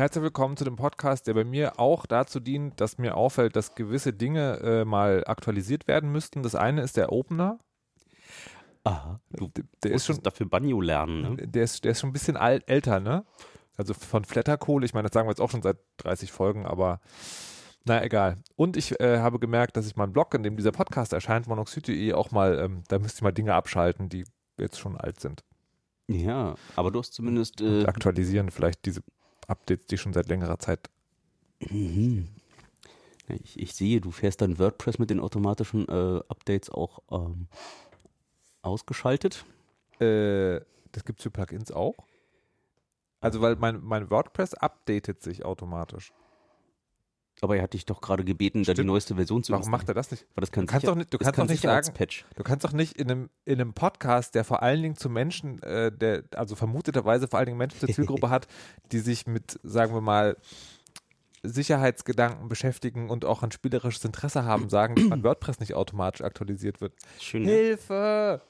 Herzlich willkommen zu dem Podcast, der bei mir auch dazu dient, dass mir auffällt, dass gewisse Dinge äh, mal aktualisiert werden müssten. Das eine ist der Opener. Aha, du Der, ist schon, dafür Banjo lernen, ne? der ist, der ist schon ein bisschen alt, älter, ne? Also von Flatterkohle. Ich meine, das sagen wir jetzt auch schon seit 30 Folgen, aber naja, egal. Und ich äh, habe gemerkt, dass ich meinen Blog, in dem dieser Podcast erscheint, monoxid.de, auch mal, ähm, da müsste ich mal Dinge abschalten, die jetzt schon alt sind. Ja, aber du hast zumindest äh, aktualisieren vielleicht diese Updates, die schon seit längerer Zeit. ich, ich sehe, du fährst dein WordPress mit den automatischen äh, Updates auch ähm, ausgeschaltet. Äh, das gibt's für Plugins auch. Also, weil mein, mein WordPress updatet sich automatisch. Aber er hat dich doch gerade gebeten, da die Stimmt. neueste Version zu Warum macht er das nicht? War das kein Du kannst Sicher- doch nicht, du kannst kein doch nicht sagen, du kannst doch nicht in einem, in einem Podcast, der vor allen Dingen zu Menschen, äh, der, also vermuteterweise vor allen Dingen Menschen zur Zielgruppe hat, die sich mit, sagen wir mal, Sicherheitsgedanken beschäftigen und auch ein spielerisches Interesse haben, sagen, dass mein WordPress nicht automatisch aktualisiert wird. Schön. Ne? Hilfe!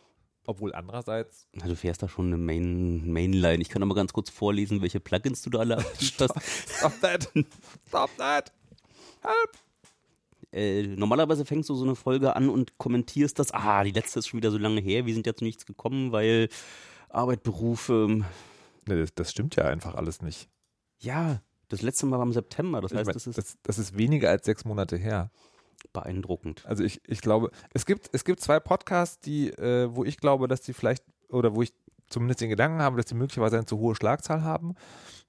Obwohl andererseits, Na, du fährst da schon eine Main, Mainline. Ich kann mal ganz kurz vorlesen, welche Plugins du da alle hast. stop that! Stop that! Help! äh, normalerweise fängst du so eine Folge an und kommentierst das, ah, die letzte ist schon wieder so lange her, wir sind ja zu nichts gekommen, weil Arbeit, Beruf, ähm, Nee, das, das stimmt ja einfach alles nicht. ja, das letzte Mal war im September, das Ich heißt, mein, das ist das, das ist weniger als sechs Monate her. Beeindruckend. Also ich, ich glaube, es gibt, es gibt zwei Podcasts, die, äh, wo ich glaube, dass die vielleicht, oder wo ich zumindest den Gedanken habe, dass die möglicherweise eine zu hohe Schlagzahl haben.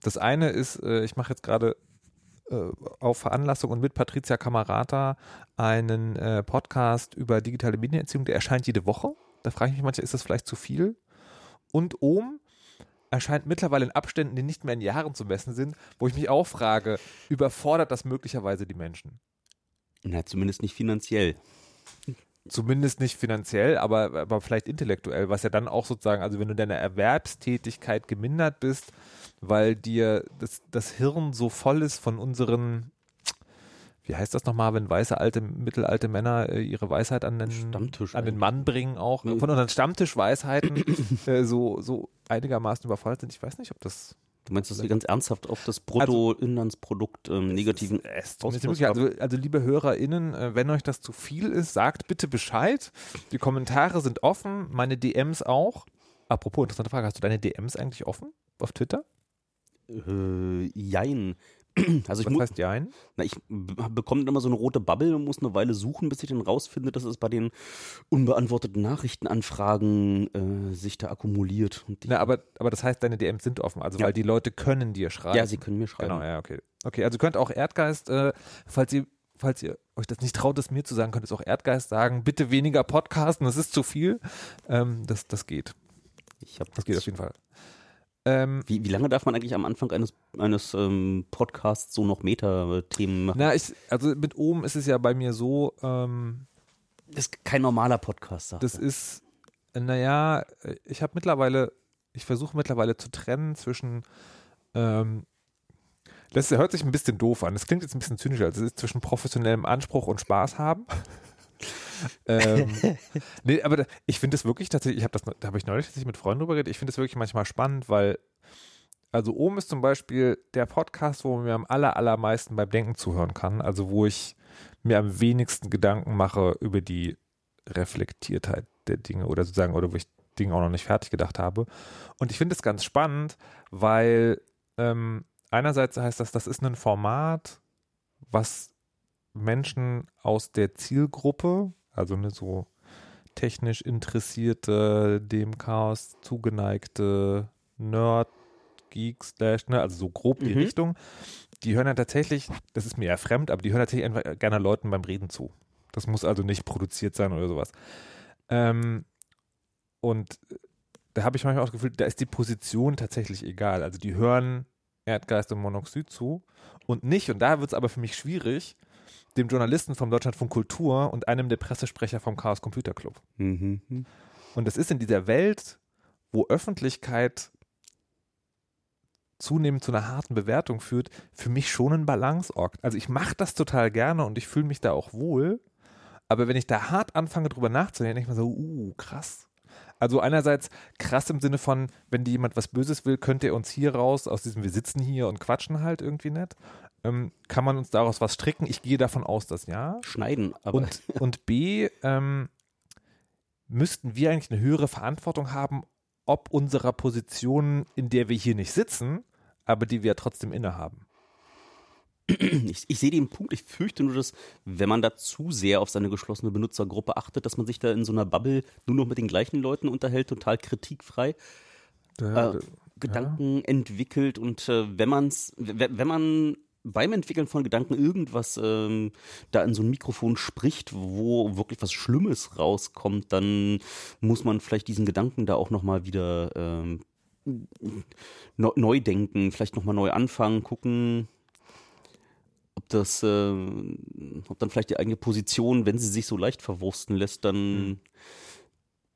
Das eine ist, äh, ich mache jetzt gerade äh, auf Veranlassung und mit Patricia Camarata einen äh, Podcast über digitale Medienerziehung, der erscheint jede Woche. Da frage ich mich manchmal, ist das vielleicht zu viel? Und Ohm erscheint mittlerweile in Abständen, die nicht mehr in Jahren zu messen sind, wo ich mich auch frage, überfordert das möglicherweise die Menschen? Na, zumindest nicht finanziell. Zumindest nicht finanziell, aber, aber vielleicht intellektuell, was ja dann auch sozusagen, also wenn du deiner Erwerbstätigkeit gemindert bist, weil dir das, das Hirn so voll ist von unseren, wie heißt das nochmal, wenn weiße, alte, mittelalte Männer äh, ihre Weisheit an den, Stammtisch an den. Mann bringen auch, von unseren Stammtischweisheiten äh, so, so einigermaßen überfordert sind. Ich weiß nicht, ob das Du meinst, dass wir ganz ernsthaft auf das Bruttoinlandsprodukt ähm, negativen möglich. haben? also, also liebe HörerInnen, äh, wenn euch das zu viel ist, sagt bitte Bescheid. Die Kommentare sind offen, meine DMs auch. Apropos, interessante Frage, hast du deine DMs eigentlich offen auf Twitter? Äh, jein. Also ich Was muss, heißt Jein? na, ich bekomme immer so eine rote Bubble und muss eine Weile suchen, bis ich dann rausfinde, dass es bei den unbeantworteten Nachrichtenanfragen äh, sich da akkumuliert. Na, aber, aber das heißt, deine DMs sind offen, also Ja. weil die Leute können dir schreiben. ja, sie können mir schreiben. Genau, ja, okay. Okay, also ihr könnt auch Erdgeist, äh, falls ihr falls ihr euch das nicht traut, das mir zu sagen, könnt es auch Erdgeist sagen. Bitte weniger Podcasten, das ist zu viel. Ähm, das, das geht. Ich hab Das geht auf jeden Fall. Ähm, Wie, wie lange darf man eigentlich am Anfang eines, eines ähm, Podcasts so noch Meta-Themen machen? na, ich, also mit oben ist es ja bei mir so, ähm, Das ist kein normaler Podcast, sagt Das er. ist, naja, ich habe mittlerweile, ich versuche mittlerweile zu trennen zwischen, ähm, das hört sich ein bisschen doof an. Das klingt jetzt ein bisschen zynisch, also es ist zwischen professionellem Anspruch und Spaß haben. Ähm, nee, aber da, ich finde es wirklich tatsächlich, ich habe das, da habe ich neulich tatsächlich mit Freunden drüber geredet, ich finde es wirklich manchmal spannend, weil, also oben ist zum Beispiel der Podcast, wo man mir am aller, allermeisten beim Denken zuhören kann, also wo ich mir am wenigsten Gedanken mache über die Reflektiertheit der Dinge oder sozusagen, oder wo ich Dinge auch noch nicht fertig gedacht habe. Und ich finde es ganz spannend, weil ähm, einerseits heißt das, das ist ein Format, was Menschen aus der Zielgruppe, also ne, so technisch interessierte, dem Chaos zugeneigte Nerd, Geeks, slash, ne, also so grob die Mhm. Richtung, die hören ja tatsächlich, das ist mir ja fremd, aber die hören tatsächlich einfach gerne Leuten beim Reden zu. Das muss also nicht produziert sein oder sowas. Ähm, und da habe ich manchmal auch das Gefühl, da ist die Position tatsächlich egal. Also die hören Erdgeist und Monoxid zu und nicht, und da wird es aber für mich schwierig, dem Journalisten vom Deutschlandfunk Kultur und einem der Pressesprecher vom Chaos Computer Club. Mhm. Und das ist in dieser Welt, wo Öffentlichkeit zunehmend zu einer harten Bewertung führt, für mich schon ein Balanceakt. Also ich mache das total gerne und ich fühle mich da auch wohl. Aber wenn ich da hart anfange, drüber nachzudenken, denke ich mir so, uh, krass. Also einerseits krass im Sinne von, wenn dir jemand was Böses will, könnt ihr uns hier raus, aus diesem, wir sitzen hier und quatschen halt irgendwie nett. Ähm, kann man uns daraus was stricken? Ich gehe davon aus, dass ja. Schneiden, aber Und, und B, ähm, müssten wir eigentlich eine höhere Verantwortung haben, ob unserer Position, in der wir hier nicht sitzen, aber die wir trotzdem innehaben. ich, ich sehe den Punkt. Ich fürchte nur, dass wenn man da zu sehr auf seine geschlossene Benutzergruppe achtet, dass man sich da in so einer Bubble nur noch mit den gleichen Leuten unterhält, total kritikfrei. Da- äh, Gedanken entwickelt und äh, wenn man's, wenn man beim Entwickeln von Gedanken irgendwas ähm, da in so ein Mikrofon spricht, wo wirklich was Schlimmes rauskommt, dann muss man vielleicht diesen Gedanken da auch nochmal wieder ähm, neu, denken, vielleicht nochmal neu anfangen, gucken, ob das, äh, ob dann vielleicht die eigene Position, wenn sie sich so leicht verwursten lässt, dann,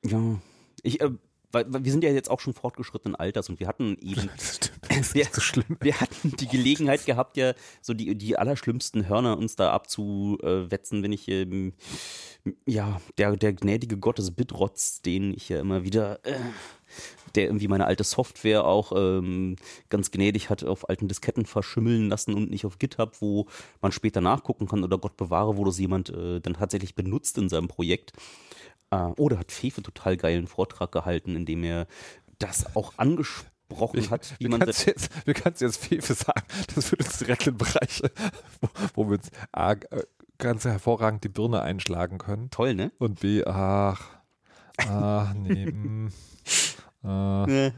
ja, ich, äh, weil, wir sind ja jetzt auch schon fortgeschrittenen Alters und wir hatten eben nicht so schlimm. wir hatten die Gelegenheit gehabt, ja, so die, die allerschlimmsten Hörner uns da abzuwetzen, wenn ich, ähm, ja, der, der gnädige Gottes Bitrotz, den ich ja immer wieder, äh, der irgendwie meine alte Software auch ähm, ganz gnädig hat auf alten Disketten verschimmeln lassen und nicht auf GitHub, wo man später nachgucken kann oder Gott bewahre, wo das jemand äh, dann tatsächlich benutzt in seinem Projekt. Äh, oder hat Fefe total geilen Vortrag gehalten, in dem er das auch angesprochen hat, wie man kannst jetzt, wir kannst jetzt Fefe sagen, das führt uns direkt in Bereiche, wo, wo wir uns A, äh, ganz hervorragend die Birne einschlagen können. Toll, ne? und B, ach, ach, nee, mm, äh, Äh,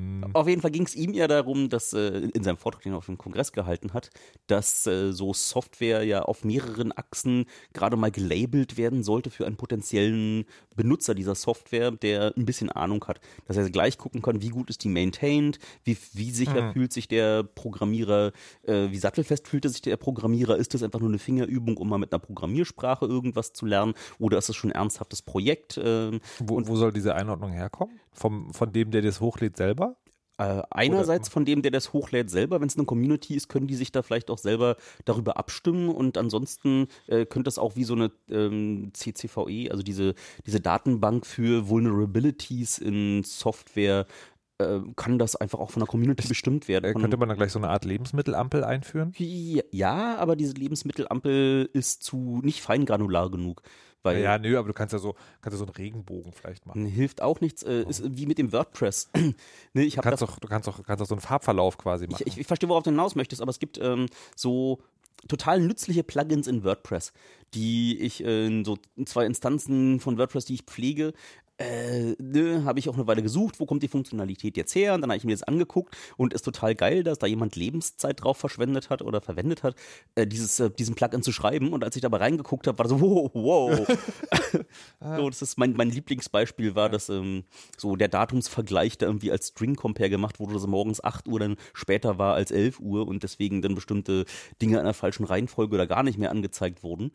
mm. Auf jeden Fall ging es ihm ja darum, dass äh, in seinem Vortrag, den er auf dem Kongress gehalten hat, dass äh, so Software ja auf mehreren Achsen gerade mal gelabelt werden sollte für einen potenziellen Benutzer dieser Software, der ein bisschen Ahnung hat. Dass er gleich gucken kann, wie gut ist die maintained, wie, wie sicher Mhm. fühlt sich der Programmierer, äh, wie sattelfest fühlt sich der Programmierer, ist das einfach nur eine Fingerübung, um mal mit einer Programmiersprache irgendwas zu lernen oder ist es schon ein ernsthaftes Projekt? ähm, Wo, wo soll diese Einordnung herkommen? Vom, von dem, der das hochlädt selber? Äh, einerseits von dem, der das hochlädt, selber, wenn es eine Community ist, können die sich da vielleicht auch selber darüber abstimmen und ansonsten äh, könnte es auch wie so eine ähm, CCVE, also diese, diese Datenbank für Vulnerabilities in Software, äh, kann das einfach auch von der Community bestimmt werden. Äh, Von- könnte man dann gleich so eine Art Lebensmittelampel einführen? ja, aber diese Lebensmittelampel ist zu nicht feingranular genug. Weil Ja, nö, aber du kannst ja so, kannst ja so einen Regenbogen vielleicht machen. hilft auch nichts. Äh, ist wie mit dem WordPress. ne, ich Du habe kannst doch, du kannst doch, kannst so einen Farbverlauf quasi machen. Ich, ich, ich verstehe, worauf du hinaus möchtest, aber es gibt ähm, so total nützliche Plugins in WordPress, die ich äh, in so zwei Instanzen von WordPress, die ich pflege, äh, ne, habe ich auch eine Weile gesucht, wo kommt die Funktionalität jetzt her? Und dann habe ich mir das angeguckt und ist total geil, dass da jemand Lebenszeit drauf verschwendet hat oder verwendet hat, äh, dieses, äh, diesen Plugin zu schreiben. Und als ich dabei reingeguckt habe, war das so, wow, wow. so, das ist mein, mein Lieblingsbeispiel war, dass ähm, so der Datumsvergleich da irgendwie als String Compare gemacht wurde, dass morgens 8 Uhr dann später war als 11 Uhr und deswegen dann bestimmte Dinge in der falschen Reihenfolge oder gar nicht mehr angezeigt wurden.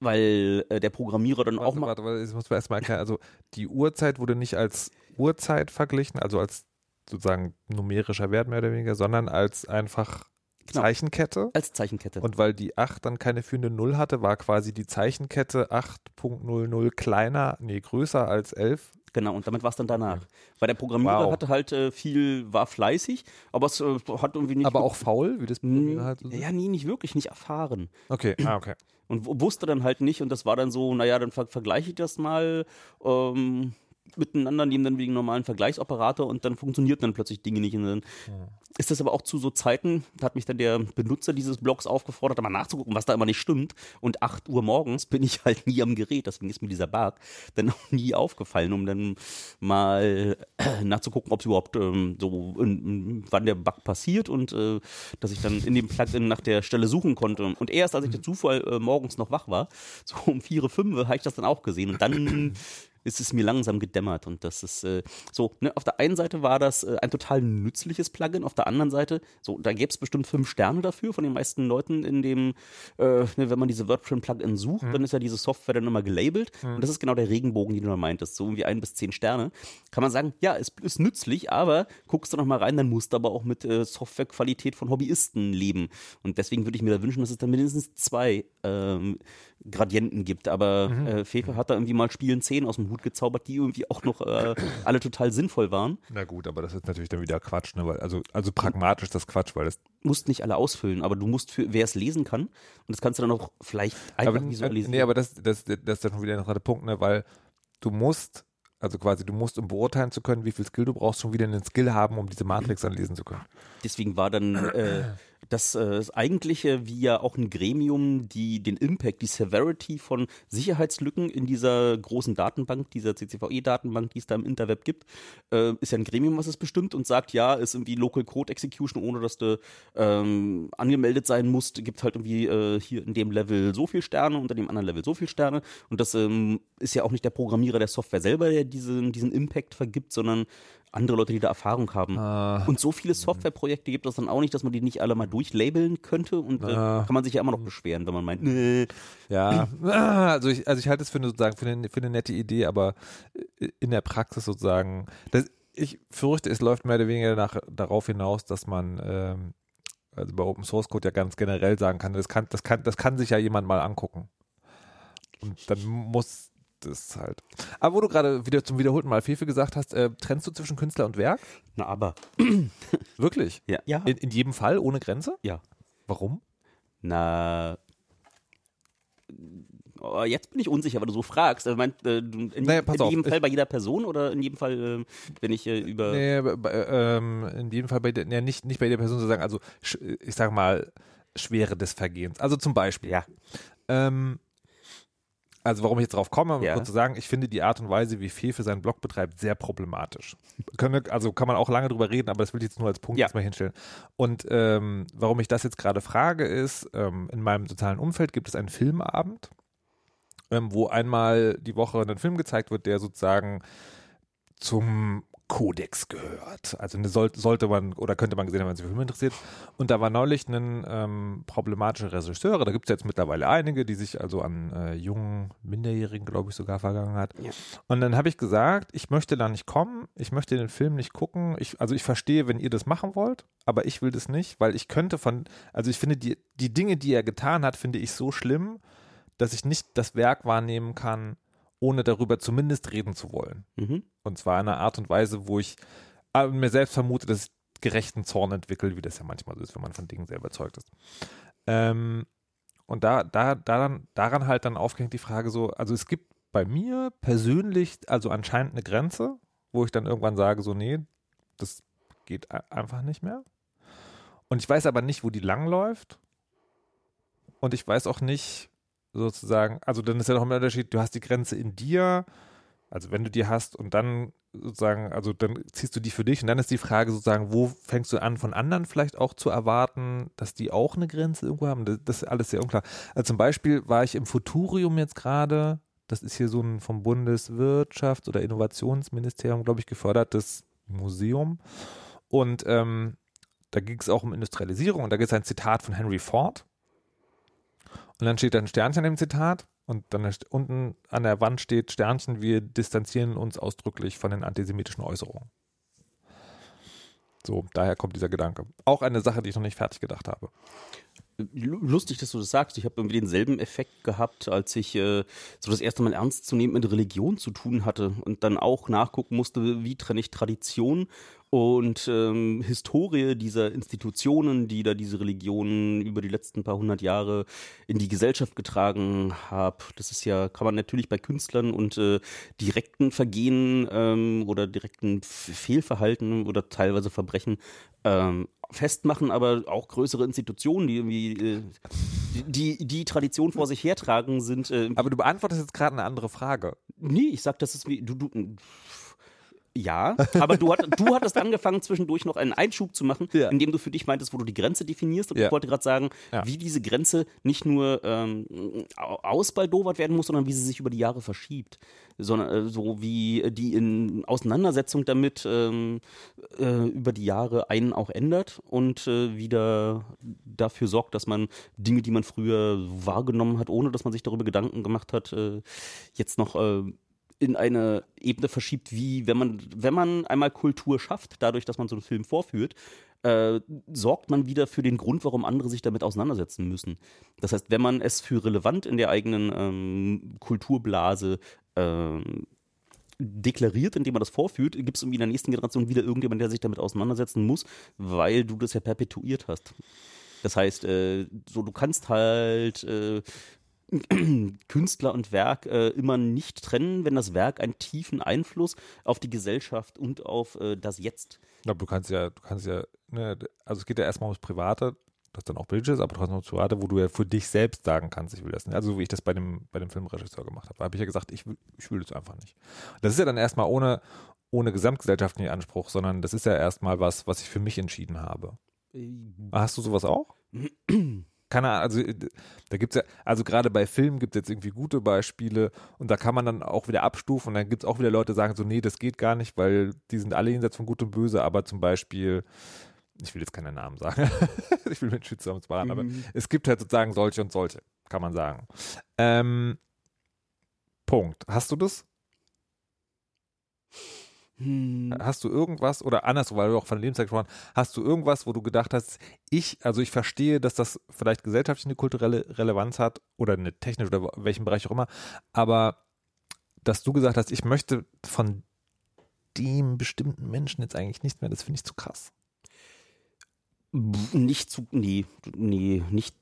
Weil äh, der Programmierer dann auch Warte, mal. warte, warte, jetzt muss man erstmal erklären. Also die Uhrzeit wurde nicht als Uhrzeit verglichen, also als sozusagen numerischer Wert mehr oder weniger, sondern als einfach Genau. Zeichenkette. Als Zeichenkette. Und weil die 8 dann keine führende 0 hatte, war quasi die Zeichenkette 8.00 kleiner, nee, größer als 11. Genau, und damit war es dann danach. Weil der Programmierer Wow. hatte halt äh, viel, war fleißig, aber es äh, hat irgendwie nicht. Aber auch faul, wie das Programmierer halt ja, nie, nicht wirklich, nicht erfahren. Okay, ah, okay. Und wusste dann halt nicht, und das war dann so, naja, dann ver vergleiche ich das mal ähm, miteinander, nehmen dann wegen normalen Vergleichsoperator und dann funktioniert dann plötzlich Dinge nicht. Und dann ist das aber auch zu so Zeiten, da hat mich dann der Benutzer dieses Blogs aufgefordert, mal nachzugucken, was da immer nicht stimmt. Und 8 Uhr morgens bin ich halt nie am Gerät, deswegen ist mir dieser Bug dann auch nie aufgefallen, um dann mal nachzugucken, ob es überhaupt ähm, so, in, wann der Bug passiert und äh, dass ich dann in dem Plugin nach der Stelle suchen konnte. Und erst als ich der Zufall äh, morgens noch wach war, so um 4, 5, habe ich das dann auch gesehen. Und dann ist es mir langsam gedämmert und das ist äh, so, ne, auf der einen Seite war das äh, ein total nützliches Plugin, auf der anderen Seite, so, da gäbe es bestimmt fünf Sterne dafür von den meisten Leuten in dem, äh, ne, wenn man diese WordPress-Plugin sucht, dann ist ja diese Software dann immer gelabelt und das ist genau der Regenbogen, den du da meintest, so irgendwie ein bis zehn Sterne. Kann man sagen, ja, es ist nützlich, aber guckst du noch mal rein, dann musst du aber auch mit äh, Softwarequalität von Hobbyisten leben und deswegen würde ich mir da wünschen, dass es dann mindestens zwei ähm, Gradienten gibt, aber äh, Fefe hat da irgendwie mal Spielen 10 aus dem Hut gezaubert, die irgendwie auch noch äh, alle total sinnvoll waren. Na gut, aber das ist natürlich dann wieder Quatsch, ne? Weil, also, also pragmatisch das Quatsch, weil das. Musst nicht alle ausfüllen, aber du musst für, wer es lesen kann, und das kannst du dann auch vielleicht einfach Aber, visualisieren. nee, aber das, das, das ist dann schon wieder der Punkt, ne? Weil du musst, also quasi, du musst, um beurteilen zu können, wie viel Skill du brauchst, schon wieder einen Skill haben, um diese Matrix dann lesen zu können. Deswegen war dann äh, das, äh, das eigentliche, wie ja auch ein Gremium, die den Impact, die Severity von Sicherheitslücken in dieser großen Datenbank, dieser CCVE-Datenbank, die es da im Interweb gibt, äh, ist ja ein Gremium, was es bestimmt und sagt, ja, ist irgendwie Local Code Execution, ohne dass du ähm, angemeldet sein musst, gibt halt irgendwie äh, hier in dem Level so viel Sterne, unter dem anderen Level so viel Sterne. Und das ähm, ist ja auch nicht der Programmierer der Software selber, der diesen, diesen Impact vergibt, sondern andere Leute, die da Erfahrung haben. Ah. Und so viele Softwareprojekte gibt es dann auch nicht, dass man die nicht alle mal durchlabeln könnte. Und äh, Ah. kann man sich ja immer noch beschweren, wenn man meint, nee. Ja, also ich, also ich halte es für eine, sozusagen für eine, für eine nette Idee, aber in der Praxis sozusagen, das, ich fürchte, es läuft mehr oder weniger nach, darauf hinaus, dass man ähm, also bei Open Source Code ja ganz generell sagen kann, das kann, das kann, das kann sich ja jemand mal angucken. Und dann muss das halt. Aber wo du gerade wieder zum wiederholten Mal Fefe gesagt hast, äh, trennst du zwischen Künstler und Werk? Na, aber. Wirklich? Ja. Ja. In, in jedem Fall ohne Grenze? ja. Warum? Na. Oh, jetzt bin ich unsicher, weil du so fragst. Also meint, äh, in, Naja, pass in auf, jedem ich- Fall bei jeder Person oder in jedem Fall, äh, wenn ich äh, über. Nee, bei- ähm, in jedem Fall bei der, ja, nicht, nicht bei der Person zu sagen, also ich sage mal, Schwere des Vergehens. Also zum Beispiel, Ja. ähm, also warum ich jetzt drauf komme, um Ja. kurz zu sagen, ich finde die Art und Weise, wie Fefe seinen Blog betreibt, sehr problematisch. Also kann man auch lange drüber reden, aber das will ich jetzt nur als Punkt Ja. jetzt mal hinstellen. Und ähm, warum ich das jetzt gerade frage, ist, ähm, in meinem sozialen Umfeld gibt es einen Filmabend, ähm, wo einmal die Woche ein Film gezeigt wird, der sozusagen zum Kodex gehört. Also eine soll, sollte man oder könnte man gesehen haben, wenn sich für Filme interessiert. Und da war neulich ein ähm, problematischer Regisseur, da gibt es jetzt mittlerweile einige, die sich also an äh, jungen Minderjährigen, glaube ich, sogar vergangen hat. Ja. Und dann habe ich gesagt, ich möchte da nicht kommen, ich möchte den Film nicht gucken. Ich, also ich verstehe, wenn ihr das machen wollt, aber ich will das nicht, weil ich könnte von, also ich finde die, die Dinge, die er getan hat, finde ich so schlimm, dass ich nicht das Werk wahrnehmen kann, ohne darüber zumindest reden zu wollen. Mhm. Und zwar in einer Art und Weise, wo ich äh, mir selbst vermute, dass ich gerechten Zorn entwickle, wie das ja manchmal so ist, wenn man von Dingen sehr überzeugt ist. Ähm, und da, da, daran, daran halt dann aufgehängt die Frage so, also es gibt bei mir persönlich also anscheinend eine Grenze, wo ich dann irgendwann sage, so, nee, das geht einfach nicht mehr. Und ich weiß aber nicht, wo die langläuft. Und ich weiß auch nicht, sozusagen, also dann ist ja noch ein Unterschied, du hast die Grenze in dir, also wenn du die hast und dann sozusagen, also dann ziehst du die für dich und dann ist die Frage sozusagen, wo fängst du an, von anderen vielleicht auch zu erwarten, dass die auch eine Grenze irgendwo haben? Das, das ist alles sehr unklar. Also zum Beispiel war ich im Futurium jetzt gerade, das ist hier so ein vom Bundeswirtschafts- oder Innovationsministerium, glaube ich, gefördertes Museum und ähm, da ging es auch um Industrialisierung und da gibt es ein Zitat von Henry Ford und dann steht da ein Sternchen im Zitat und dann unten an der Wand steht Sternchen, wir distanzieren uns ausdrücklich von den antisemitischen Äußerungen. So, daher kommt dieser Gedanke. Auch eine Sache, die ich noch nicht fertig gedacht habe. Lu- Lustig, dass du das sagst. Ich habe irgendwie denselben Effekt gehabt, als ich äh, so das erste Mal ernst zu nehmen mit Religion zu tun hatte und dann auch nachgucken musste, wie trenne ich Tradition und ähm, Historie dieser Institutionen, die da diese Religionen über die letzten paar hundert Jahre in die Gesellschaft getragen haben. Das ist ja, kann man natürlich bei Künstlern und äh, direkten Vergehen ähm, oder direkten Fehlverhalten oder teilweise Verbrechen ähm, festmachen, aber auch größere Institutionen, die irgendwie äh, die, die Tradition vor sich hertragen, sind. Äh, Aber du beantwortest jetzt gerade eine andere Frage. nee, ich sag, das ist wie. Du, du, Ja, aber du, hat, du hattest angefangen, zwischendurch noch einen Einschub zu machen, Ja. indem du für dich meintest, wo du die Grenze definierst. Und Ja. ich wollte gerade sagen, Ja. wie diese Grenze nicht nur ähm, au- ausbaldowert werden muss, sondern wie sie sich über die Jahre verschiebt. Sondern äh, so wie die in Auseinandersetzung damit ähm, äh, über die Jahre einen auch ändert und äh, wieder dafür sorgt, dass man Dinge, die man früher wahrgenommen hat, ohne dass man sich darüber Gedanken gemacht hat, äh, jetzt noch äh, in eine Ebene verschiebt, wie wenn man, wenn man einmal Kultur schafft, dadurch, dass man so einen Film vorführt, äh, sorgt man wieder für den Grund, warum andere sich damit auseinandersetzen müssen. Das heißt, wenn man es für relevant in der eigenen ähm, Kulturblase ähm, deklariert, indem man das vorführt, gibt es in der nächsten Generation wieder irgendjemand, der sich damit auseinandersetzen muss, weil du das ja perpetuiert hast. Das heißt, äh, so du kannst halt äh, Künstler und Werk äh, immer nicht trennen, wenn das Werk einen tiefen Einfluss auf die Gesellschaft und auf äh, das Jetzt. Ja, du kannst ja, du kannst ja, ne, also es geht ja erstmal ums Private, das dann auch Bridges, aber trotzdem ums Private, wo du ja für dich selbst sagen kannst, ich will das nicht. Also wie ich das bei dem, bei dem Filmregisseur gemacht habe. Da habe ich ja gesagt, ich will, ich will das einfach nicht. Das ist ja dann erstmal ohne, ohne gesamtgesellschaftlichen Anspruch, sondern das ist ja erstmal was, was ich für mich entschieden habe. Hast du sowas auch? Keine Ahnung, also äh, da gibt es ja, also gerade bei Filmen gibt es jetzt irgendwie gute Beispiele und da kann man dann auch wieder abstufen und dann gibt es auch wieder Leute, die sagen so, nee, das geht gar nicht, weil die sind alle jenseits von Gut und Böse, aber zum Beispiel, ich will jetzt keine Namen sagen, ich will mit Shitstorms sparen, aber es gibt halt sozusagen solche und solche, kann man sagen. Ähm, Punkt. Hast du das? Hm. Hast du irgendwas, oder andersrum, weil du auch von Lebenszeit gesprochen hast, hast du irgendwas, wo du gedacht hast, ich, also ich verstehe, dass das vielleicht gesellschaftlich eine kulturelle Relevanz hat oder eine technische oder welchen Bereich auch immer, aber dass du gesagt hast, ich möchte von dem bestimmten Menschen jetzt eigentlich nichts mehr, das finde ich zu krass. Nicht zu, nee, nee, nicht,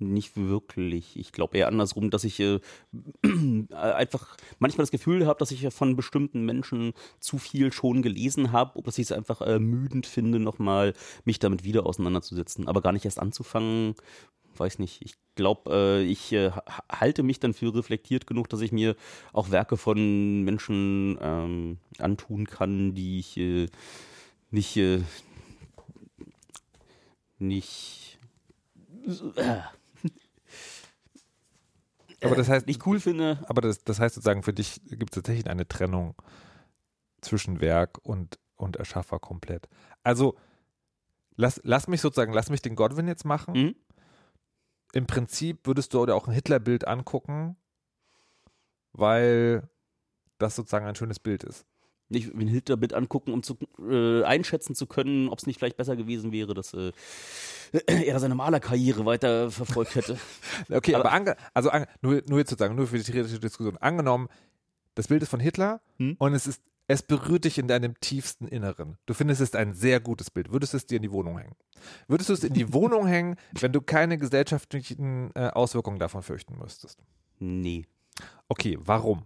nicht wirklich. Ich glaube eher andersrum, dass ich äh, einfach manchmal das Gefühl habe, dass ich von bestimmten Menschen zu viel schon gelesen habe, dass ich es einfach ermüdend finde, nochmal mich damit wieder auseinanderzusetzen. Aber gar nicht erst anzufangen, weiß nicht. Ich glaube, äh, ich äh, ha- halte mich dann für reflektiert genug, dass ich mir auch Werke von Menschen ähm, antun kann, die ich äh, nicht, äh, nicht, äh, Aber das heißt, nicht cool finde. aber das, das heißt sozusagen, für dich gibt es tatsächlich eine Trennung zwischen Werk und, und Erschaffer komplett. Also, lass, lass mich sozusagen, lass mich den Godwin jetzt machen. Mhm. Im Prinzip würdest du dir auch ein Hitlerbild angucken, weil das sozusagen ein schönes Bild ist. Ich will ein Hitlerbild angucken, um zu, äh, einschätzen zu können, ob es nicht vielleicht besser gewesen wäre, dass äh, er seine Malerkarriere weiter verfolgt hätte. Okay, aber, Aber- ange, also ange, nur, nur jetzt sozusagen, nur für die theoretische Diskussion. Angenommen, das Bild ist von Hitler Hm? und es ist, es berührt dich in deinem tiefsten Inneren. Du findest es ein sehr gutes Bild. Würdest du es dir in die Wohnung hängen? Würdest du es in die Wohnung hängen, wenn du keine gesellschaftlichen äh, Auswirkungen davon fürchten müsstest? Nee, Okay, warum?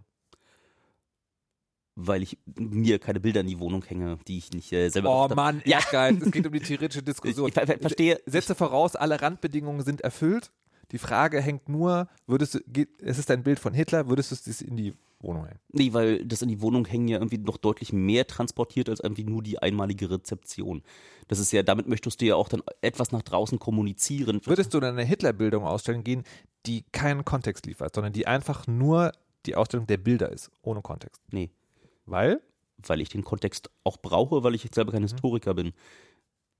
Weil ich mir keine Bilder in die Wohnung hänge, die ich nicht äh, selber Oh. Mann, Ja. Ehrgeiz. Es geht um die theoretische Ich, Diskussion. ich ver ver verstehe. Setze voraus, alle Randbedingungen sind erfüllt. Die Frage hängt nur, würdest du, geht, es ist ein Bild von Hitler, würdest du es in die Wohnung hängen? Nee, weil das in die Wohnung hängen ja irgendwie noch deutlich mehr transportiert als irgendwie nur die einmalige Rezeption. Das ist ja, damit möchtest du ja auch dann etwas nach draußen kommunizieren. Würdest du dann eine Hitlerbildung ausstellen gehen, die keinen Kontext liefert, sondern die einfach nur die Ausstellung der Bilder ist, ohne Kontext? Nee, Weil? weil ich den Kontext auch brauche, weil ich jetzt selber kein Historiker bin.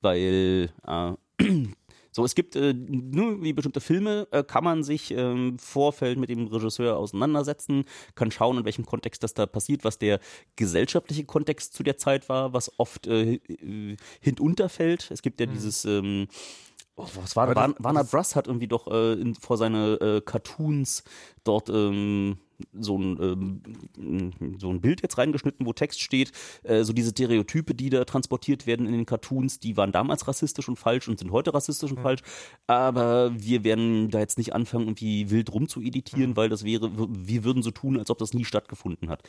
Weil, äh, so, es gibt, äh, nur wie bestimmte Filme, äh, kann man sich im ähm, Vorfeld mit dem Regisseur auseinandersetzen, kann schauen, in welchem Kontext das da passiert, was der gesellschaftliche Kontext zu der Zeit war, was oft äh, äh, hinunterfällt. Es gibt ja dieses, ähm, Oh, was war das- Warner Bros. hat irgendwie doch äh, in, vor seine äh, Cartoons dort ähm, so, ein, ähm, so ein Bild jetzt reingeschnitten, wo Text steht. Äh, so diese Stereotype, die da transportiert werden in den Cartoons, die waren damals rassistisch und falsch und sind heute rassistisch und falsch. Aber wir werden da jetzt nicht anfangen, irgendwie wild rum zu editieren, weil das wäre, wir würden so tun, als ob das nie stattgefunden hat.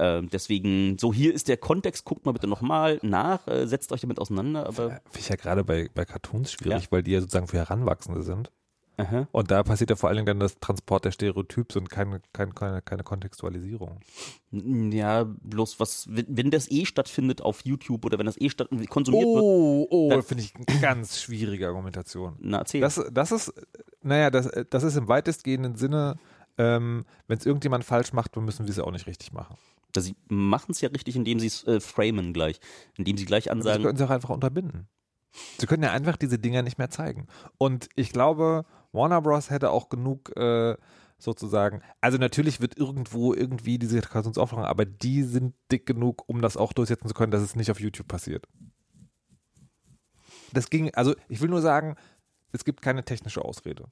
Ähm, deswegen, so hier ist der Kontext, guckt mal bitte nochmal nach, äh, setzt euch damit auseinander, aber Finde ich ja gerade bei, bei Cartoons schwierig, Ja. weil die ja sozusagen für Heranwachsende sind. Aha. Und da passiert ja vor allen Dingen dann das Transport der Stereotyps und keine, keine, keine, keine Kontextualisierung. Ja, bloß was, wenn, das eh stattfindet auf YouTube oder wenn das eh statt, konsumiert wird. Oh, oh, Da- finde ich eine ganz schwierige Argumentation. Na, erzähl. Das, das ist, naja, das, das ist im weitestgehenden Sinne, ähm, wenn es irgendjemand falsch macht, dann müssen wir es ja auch nicht richtig machen. Das- Sie machen es ja richtig, indem sie es äh, framen gleich. Indem sie gleich Sie ansagen, können sie auch einfach unterbinden. Sie können ja einfach diese Dinger nicht mehr zeigen. Und ich glaube, Warner Bros. hätte auch genug äh, sozusagen, also natürlich wird irgendwo irgendwie diese Cartoons aufmachen, aber die sind dick genug, um das auch durchsetzen zu können, dass es nicht auf YouTube passiert. Das ging, also ich will nur sagen, es gibt keine technische Ausrede.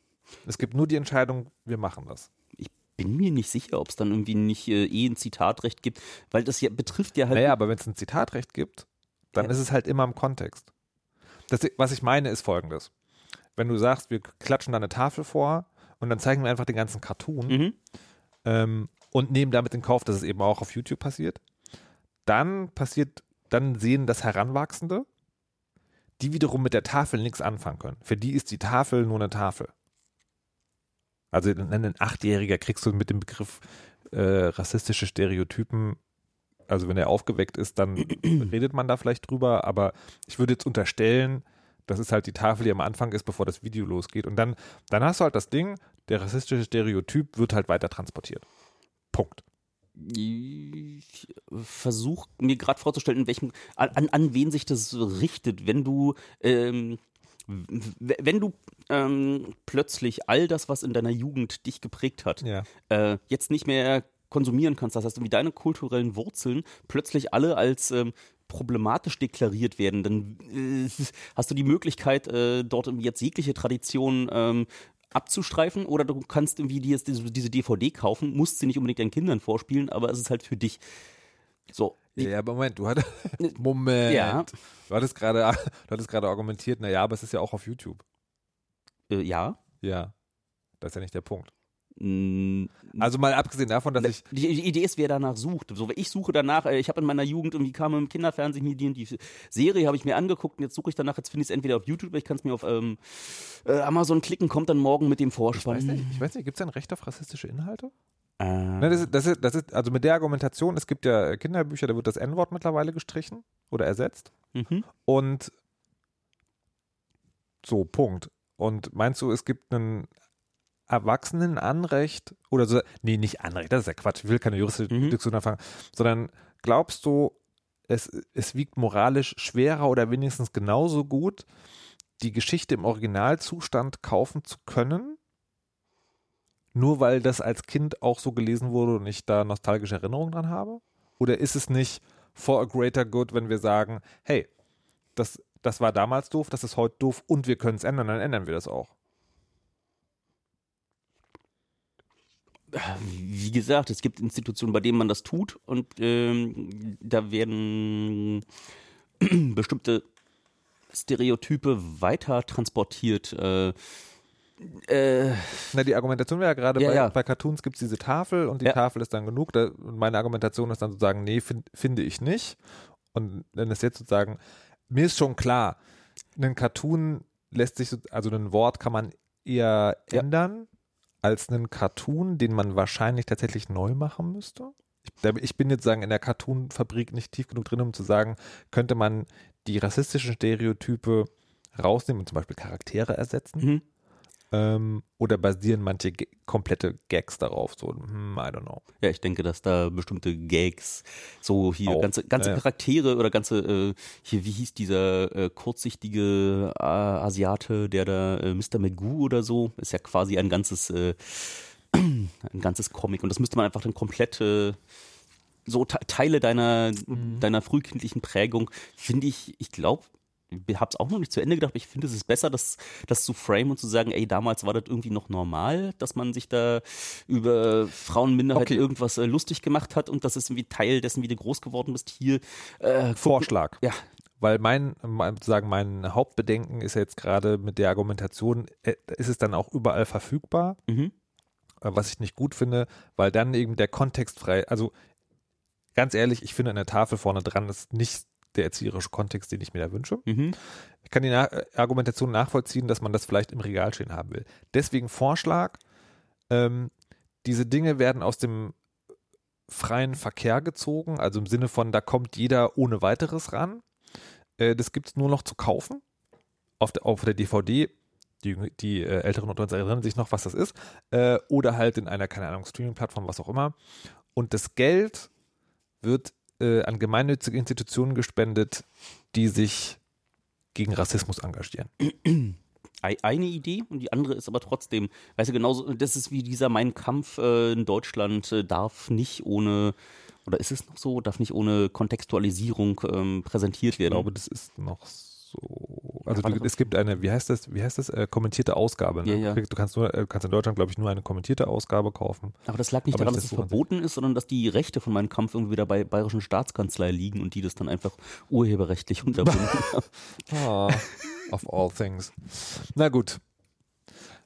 Es gibt nur die Entscheidung, wir machen das. bin mir nicht sicher, ob es dann irgendwie nicht äh, eh ein Zitatrecht gibt, weil das ja betrifft ja halt. Naja, aber wenn es ein Zitatrecht gibt, dann Ja. ist es halt immer im Kontext. Das, was ich meine, ist folgendes. Wenn du sagst, wir klatschen da eine Tafel vor und dann zeigen wir einfach den ganzen Cartoon Mhm. ähm, und nehmen damit in Kauf, dass es eben auch auf YouTube passiert, dann passiert, dann sehen das Heranwachsende, die wiederum mit der Tafel nichts anfangen können. Für die ist die Tafel nur eine Tafel. Also ein Achtjähriger kriegst du mit dem Begriff äh, rassistische Stereotypen, also wenn er aufgeweckt ist, dann redet man da vielleicht drüber, aber ich würde jetzt unterstellen, das ist halt die Tafel, die am Anfang ist, bevor das Video losgeht. Und dann, dann hast du halt das Ding, der rassistische Stereotyp wird halt weiter transportiert. Punkt. Ich versuche mir gerade vorzustellen, in welchem, an, an wen sich das richtet, wenn du, ähm, wenn du ähm, plötzlich all das, was in deiner Jugend dich geprägt hat, Ja. äh, jetzt nicht mehr konsumieren kannst. Das heißt, wie deine kulturellen Wurzeln plötzlich alle als ähm, problematisch deklariert werden, dann äh, hast du die Möglichkeit, äh, dort jetzt jegliche Tradition ähm, abzustreifen oder du kannst irgendwie dir jetzt diese, diese DVD kaufen, musst sie nicht unbedingt deinen Kindern vorspielen, aber es ist halt für dich. So. Ja, ja, aber Moment, du hattest, Moment. Ja. Du hattest gerade, du hattest gerade argumentiert, naja, aber es ist ja auch auf YouTube. Äh, ja. Ja. Das ist ja nicht der Punkt. Also mal abgesehen davon, dass ich, Die Idee ist, wer danach sucht. So, ich suche danach, äh, ich habe in meiner Jugend irgendwie kam im Kinderfernsehen hier die, die Serie, habe ich mir angeguckt und jetzt suche ich danach, jetzt finde ich es entweder auf YouTube oder ich kann es mir auf ähm, äh, Amazon klicken, kommt dann morgen mit dem ich Vorspann. weiß nicht, ich weiß nicht, gibt es ein Recht auf rassistische Inhalte? Äh, Ne, das, ist, das, ist, das ist, also mit der Argumentation, es gibt ja Kinderbücher, da wird das N-Wort mittlerweile gestrichen oder ersetzt. mhm. Und so, Punkt. Und meinst du, es gibt einen Erwachsenenanrecht oder so, nee, nicht Anrecht, das ist ja Quatsch, ich will keine juristische Mhm. Diskussion anfangen, sondern glaubst du, es, es wiegt moralisch schwerer oder wenigstens genauso gut, die Geschichte im Originalzustand kaufen zu können, nur weil das als Kind auch so gelesen wurde und ich da nostalgische Erinnerungen dran habe? Oder ist es nicht for a greater good, wenn wir sagen, hey, das, das war damals doof, das ist heute doof und wir können es ändern, dann ändern wir das auch. Wie gesagt, es gibt Institutionen, bei denen man das tut und ähm, da werden bestimmte Stereotype weiter transportiert. Äh, äh, Na, die Argumentation wäre ja gerade Ja, bei, ja. bei Cartoons gibt es diese Tafel und die Ja. Tafel ist dann genug. Da, und meine Argumentation ist dann sozusagen, nee, fin, finde ich nicht. Und dann ist jetzt sozusagen, mir ist schon klar, ein Cartoon lässt sich, so- also ein Wort kann man eher ändern als einen Cartoon, den man wahrscheinlich tatsächlich neu machen müsste. Ich, bin jetzt sagen in der Cartoon-Fabrik nicht tief genug drin, um zu sagen, könnte man die rassistischen Stereotype rausnehmen und zum Beispiel Charaktere ersetzen. mhm. Ähm, oder basieren manche G komplette Gags darauf? So, hm, I don't know. Ja, ich denke, dass da bestimmte Gags, so hier Auch. ganze, ganze Ja. Charaktere oder ganze, äh, hier, wie hieß dieser äh, kurzsichtige äh, Asiate, der da, äh, Mr. Magoo oder so, ist ja quasi ein ganzes, äh, ein ganzes Comic und das müsste man einfach dann komplett, äh, so Te Teile deiner, Mhm. deiner frühkindlichen Prägung, finde ich, ich glaube, habe es auch noch nicht zu Ende gedacht, aber ich finde, es ist besser, das, das zu frame und zu sagen, ey, damals war das irgendwie noch normal, dass man sich da über Frauenminderheit Okay. irgendwas äh, lustig gemacht hat und das ist irgendwie Teil dessen, wie du groß geworden bist. Hier äh, Vorschlag. Ja, Weil mein, mein, sagen, mein Hauptbedenken ist ja jetzt gerade mit der Argumentation, äh, ist es dann auch überall verfügbar, mhm. äh, was ich nicht gut finde, weil dann eben der Kontext frei, also ganz ehrlich, ich finde an der Tafel vorne dran ist nicht der erzieherische Kontext, den ich mir da wünsche. Mhm. Ich kann die Na Argumentation nachvollziehen, dass man das vielleicht im Regal stehen haben will. Deswegen Vorschlag, ähm, diese Dinge werden aus dem freien Verkehr gezogen, also im Sinne von, da kommt jeder ohne weiteres ran. Äh, das gibt es nur noch zu kaufen auf der, auf der DVD. Die, die äh, älteren unter uns erinnern sich noch, was das ist. Äh, oder halt in einer, keine Ahnung, Streaming-Plattform, was auch immer. Und das Geld wird äh, an gemeinnützige Institutionen gespendet, die sich gegen Rassismus engagieren. Ei- Eine Idee und die andere ist aber trotzdem, weißt du, genauso, das ist wie dieser Mein Kampf äh, in Deutschland äh, darf nicht ohne, oder ist es noch so, darf nicht ohne Kontextualisierung ähm, präsentiert Ich werden. glaube, das ist noch so. Also warte, du, es gibt eine, wie heißt das, wie heißt das, äh, kommentierte Ausgabe. Ne? Ja, ja. Du kannst nur, äh, kannst in Deutschland, glaube ich, nur eine kommentierte Ausgabe kaufen. Aber das lag nicht Aber daran, das dass es so verboten ist, sondern dass die Rechte von meinem Kampf irgendwie wieder bei bayerischen Staatskanzlei liegen und die das dann einfach urheberrechtlich unterbunden haben. Ah, of all things. Na gut.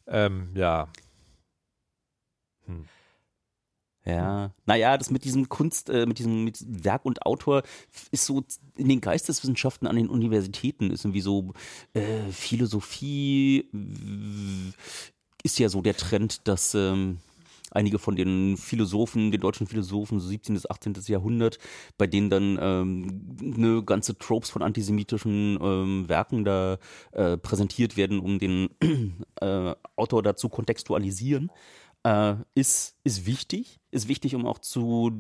Ähm, ja. Hm. Ja, naja, das mit diesem Kunst, äh, mit, diesem, mit Werk und Autor ist so in den Geisteswissenschaften an den Universitäten ist irgendwie so äh, Philosophie ist ja so der Trend, dass ähm, einige von den Philosophen, den deutschen Philosophen, so 17. bis 18. Jahrhundert, bei denen dann ähm, eine ganze Tropes von antisemitischen ähm, Werken da äh, präsentiert werden, um den äh, Autor dazu kontextualisieren äh, ist, ist wichtig. Ist wichtig, um auch zu,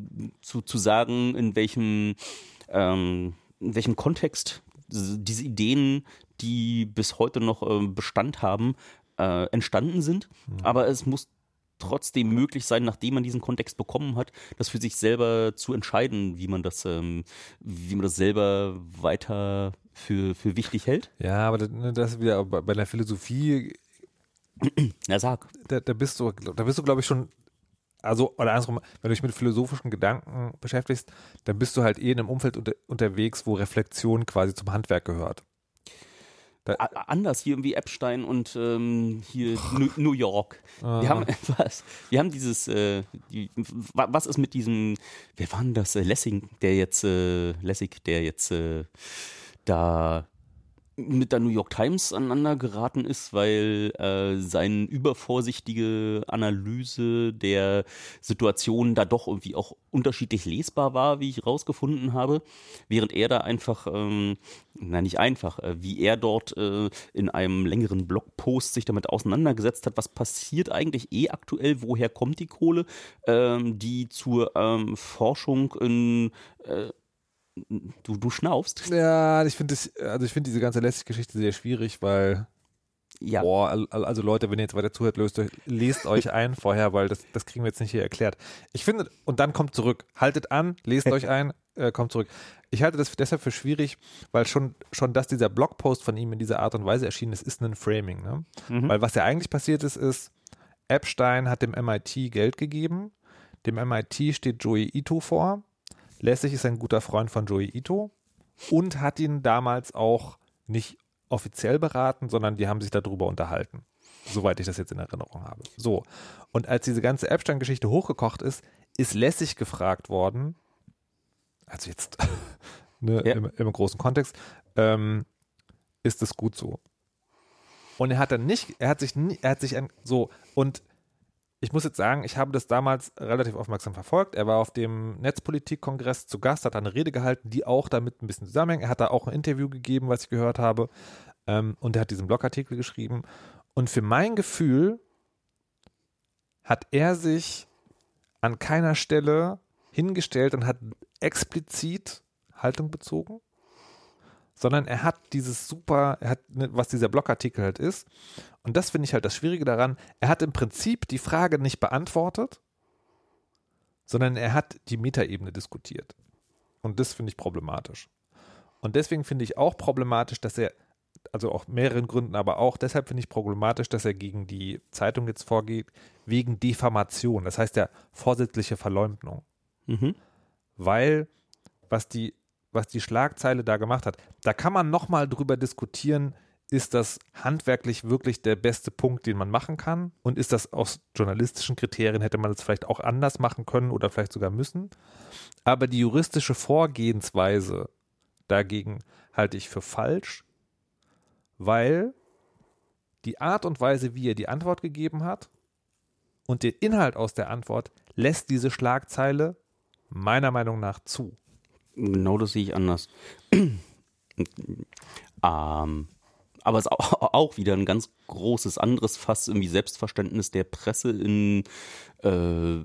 zu, zu sagen, in welchem, ähm, in welchem Kontext diese Ideen, die bis heute noch äh, Bestand haben, äh, entstanden sind. Aber es muss trotzdem möglich sein, nachdem man diesen Kontext bekommen hat, das für sich selber zu entscheiden, wie man das, ähm, wie man das selber weiter für, für wichtig hält. Ja, aber das, ne, das ist wieder bei der Philosophie, Na sag. da, da bist du, da bist du, glaube ich, schon, also, oder andersrum, wenn du dich mit philosophischen Gedanken beschäftigst, dann bist du halt eh in einem Umfeld unter, unterwegs, wo Reflexion quasi zum Handwerk gehört. A anders hier irgendwie Epstein und ähm, hier New, New York. Wir haben was? Wir haben dieses, äh, die, wa- was ist mit diesem, wer war denn das? Äh, Lessing, der jetzt, äh, Lessig, der jetzt äh, da mit der New York Times aneinander geraten ist, weil äh, seine übervorsichtige Analyse der Situation da doch irgendwie auch unterschiedlich lesbar war, wie ich rausgefunden habe, während er da einfach, ähm, na nicht einfach, äh, wie er dort äh, in einem längeren Blogpost sich damit auseinandergesetzt hat, was passiert eigentlich eh aktuell, woher kommt die Kohle, ähm, die zur ähm, Forschung in äh, Du, du schnaufst. Ja, ich finde also ich finde diese ganze Lästig-Geschichte sehr schwierig, weil, Ja. boah, al- al- also Leute, wenn ihr jetzt weiter zuhört, löst euch, lest euch ein vorher, weil das, das kriegen wir jetzt nicht hier erklärt. Ich finde, und dann kommt zurück. Haltet an, lest euch ein, äh, kommt zurück. Ich halte das deshalb für schwierig, weil schon, schon, dass dieser Blogpost von ihm in dieser Art und Weise erschienen ist, ist ein Framing. Ne? Weil was ja eigentlich passiert ist, ist, Epstein hat dem MIT Geld gegeben. Dem MIT steht Joey Ito vor. Lässig ist ein guter Freund von Joey Ito und hat ihn damals auch nicht offiziell beraten, sondern die haben sich darüber unterhalten. Soweit ich das jetzt in Erinnerung habe. So. Und als diese ganze Epstein-Geschichte hochgekocht ist, ist Lässig gefragt worden, also jetzt ne, Ja. im, im großen Kontext, ähm, ist es gut so? Und er hat dann nicht, er hat sich, nie, er hat sich ein, so, und ich muss jetzt sagen, ich habe das damals relativ aufmerksam verfolgt. Er war auf dem Netzpolitik-Kongress zu Gast, hat eine Rede gehalten, die auch damit ein bisschen zusammenhängt. Er hat da auch ein Interview gegeben, was ich gehört habe. Ähm, und er hat diesen Blogartikel geschrieben. Und für mein Gefühl hat er sich an keiner Stelle hingestellt und hat explizit Haltung bezogen, sondern er hat dieses super, er hat, ne, was dieser Blogartikel halt ist, und das finde ich halt das Schwierige daran, er hat im Prinzip die Frage nicht beantwortet, sondern er hat die Metaebene diskutiert. Und das finde ich problematisch. Und deswegen finde ich auch problematisch, dass er, also auch mehreren Gründen, aber auch deshalb finde ich problematisch, dass er gegen die Zeitung jetzt vorgeht, wegen Diffamation, das heißt ja vorsätzliche Verleumdung Mhm. weil was die, was die Schlagzeile da gemacht hat, da kann man nochmal drüber diskutieren, ist das handwerklich wirklich der beste Punkt, den man machen kann? Und ist das aus journalistischen Kriterien, hätte man es vielleicht auch anders machen können oder vielleicht sogar müssen? Aber die juristische Vorgehensweise dagegen halte ich für falsch. weil die Art und Weise, wie er die Antwort gegeben hat und der Inhalt aus der Antwort lässt diese Schlagzeile meiner Meinung nach zu. Genau das sehe ich anders. ähm, aber es ist auch, wieder ein ganz großes anderes Fass, irgendwie Selbstverständnis der Presse in äh,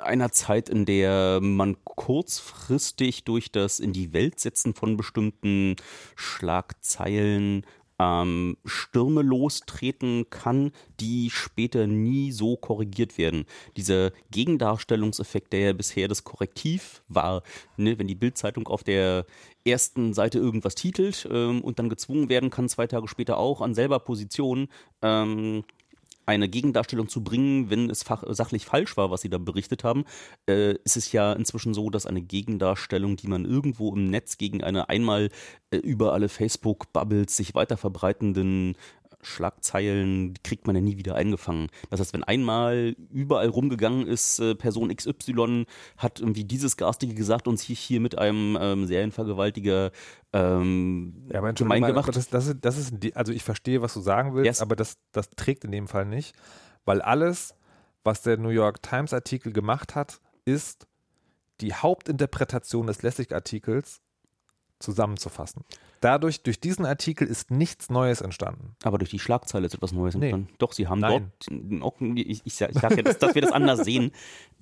einer Zeit, in der man kurzfristig durch das in die Welt setzen von bestimmten Schlagzeilen ähm, Stürme lostreten kann, die später nie so korrigiert werden. Dieser Gegendarstellungseffekt, der ja bisher das Korrektiv war, ne, wenn die Bildzeitung auf der ersten Seite irgendwas titelt ähm, und dann gezwungen werden kann, zwei Tage später auch an selber Position ähm, eine Gegendarstellung zu bringen, wenn es fach, sachlich falsch war, was sie da berichtet haben, äh, ist es ja inzwischen so, dass eine Gegendarstellung, die man irgendwo im Netz gegen eine einmal äh, über alle Facebook-Bubbles sich weiter verbreitenden Schlagzeilen die kriegt man ja nie wieder eingefangen. Das heißt, wenn einmal überall rumgegangen ist, äh, Person XY hat irgendwie dieses Garstige gesagt und sich hier mit einem ähm, Serienvergewaltiger ähm, Ja, aber gemein gemacht. aber das, das, ist, das ist, also ich verstehe, was du sagen willst, Yes. aber das, das trägt in dem Fall nicht, weil alles, was der New York Times Artikel gemacht hat, ist die Hauptinterpretation des Lessig-Artikels zusammenzufassen. Dadurch, durch diesen Artikel ist nichts Neues entstanden. Aber durch die Schlagzeile ist etwas Neues Nee. entstanden. Doch, sie haben Nein. dort auch, ich, ich, sag- ich sage ja, dass, dass wir das anders sehen.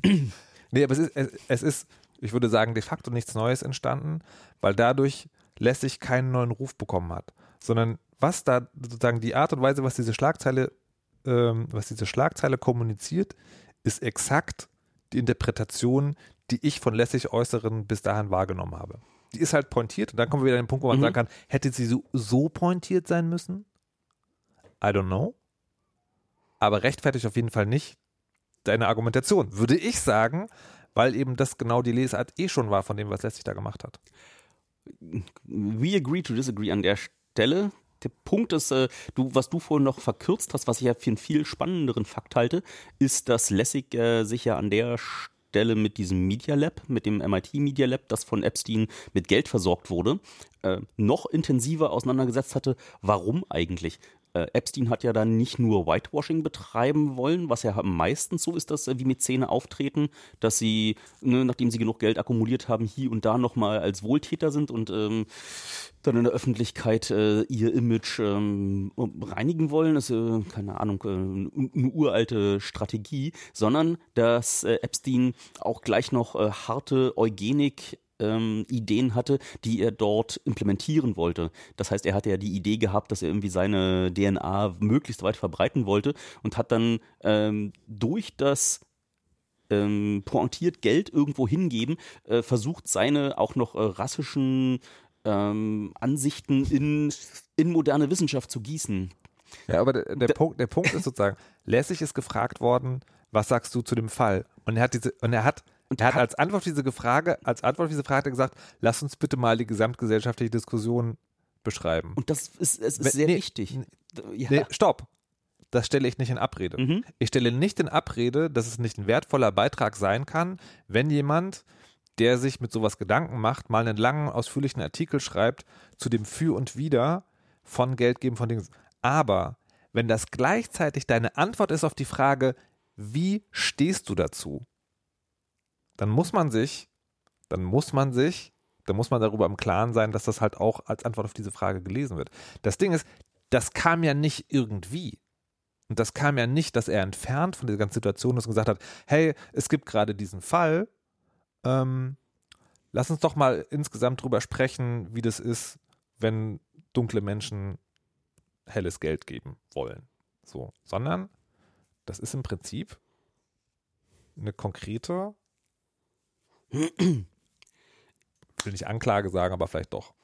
Nee, aber es ist, es, es ist, ich würde sagen, de facto nichts Neues entstanden, weil dadurch Lessig keinen neuen Ruf bekommen hat. Sondern was da sozusagen die Art und Weise, was diese Schlagzeile, ähm, was diese Schlagzeile kommuniziert, ist exakt die Interpretation, die ich von Lessig Äußeren bis dahin wahrgenommen habe. Die ist halt pointiert und dann kommen wir wieder an den Punkt, wo man Mhm. sagen kann, hätte sie so, so pointiert sein müssen? I don't know. Aber rechtfertigt auf jeden Fall nicht deine Argumentation, würde ich sagen, weil eben das genau die Lesart eh schon war von dem, was Lessig da gemacht hat. We agree to disagree an der Stelle. Der Punkt ist, äh, du, was du vorhin noch verkürzt hast, was ich ja für einen viel spannenderen Fakt halte, ist, dass Lessig äh, sich ja an der Stelle mit diesem Media Lab, mit dem MIT Media Lab, das von Epstein mit Geld versorgt wurde, äh, noch intensiver auseinandergesetzt hatte. Warum eigentlich? Äh, Epstein hat ja dann nicht nur Whitewashing betreiben wollen, was ja meistens so ist, dass äh, wie Mäzene auftreten, dass sie, ne, nachdem sie genug Geld akkumuliert haben, hier und da nochmal als Wohltäter sind und ähm, dann in der Öffentlichkeit äh, ihr Image ähm, reinigen wollen, ist, äh, keine Ahnung, äh, eine uralte Strategie, sondern dass äh, Epstein auch gleich noch harte Eugenik ähm, Ideen hatte, die er dort implementieren wollte. Das heißt, er hatte ja die Idee gehabt, dass er irgendwie seine DNA möglichst weit verbreiten wollte und hat dann ähm, durch das ähm, pointiert Geld irgendwo hingeben, äh, versucht seine auch noch äh, rassischen ähm, Ansichten in, in moderne Wissenschaft zu gießen. Ja, aber der, der, Punkt, der Punkt ist sozusagen, Lessig ist gefragt worden, was sagst du zu dem Fall? Und er hat diese, und er hat, er hat als Antwort auf diese Frage, als Antwort auf diese Frage gesagt, lass uns bitte mal die gesamtgesellschaftliche Diskussion beschreiben. Und das ist, es ist Wenn- sehr nee, wichtig. Ja. Nee, stopp. Das stelle ich nicht in Abrede. Mhm. Ich stelle nicht in Abrede, dass es nicht ein wertvoller Beitrag sein kann, wenn jemand, der sich mit sowas Gedanken macht, mal einen langen, ausführlichen Artikel schreibt zu dem Für und Wider von Geldgeben von Dingen. Aber wenn das gleichzeitig deine Antwort ist auf die Frage, wie stehst du dazu, dann muss man sich, dann muss man sich, dann muss man darüber im Klaren sein, dass das halt auch als Antwort auf diese Frage gelesen wird. Das Ding ist, das kam ja nicht irgendwie. Und das kam ja nicht, dass er entfernt von dieser ganzen Situation ist und gesagt hat, hey, es gibt gerade diesen Fall, ähm, lass uns doch mal insgesamt drüber sprechen, wie das ist, wenn dunkle Menschen helles Geld geben wollen. So, sondern das ist im Prinzip eine konkrete, ich will nicht Anklage sagen, aber vielleicht doch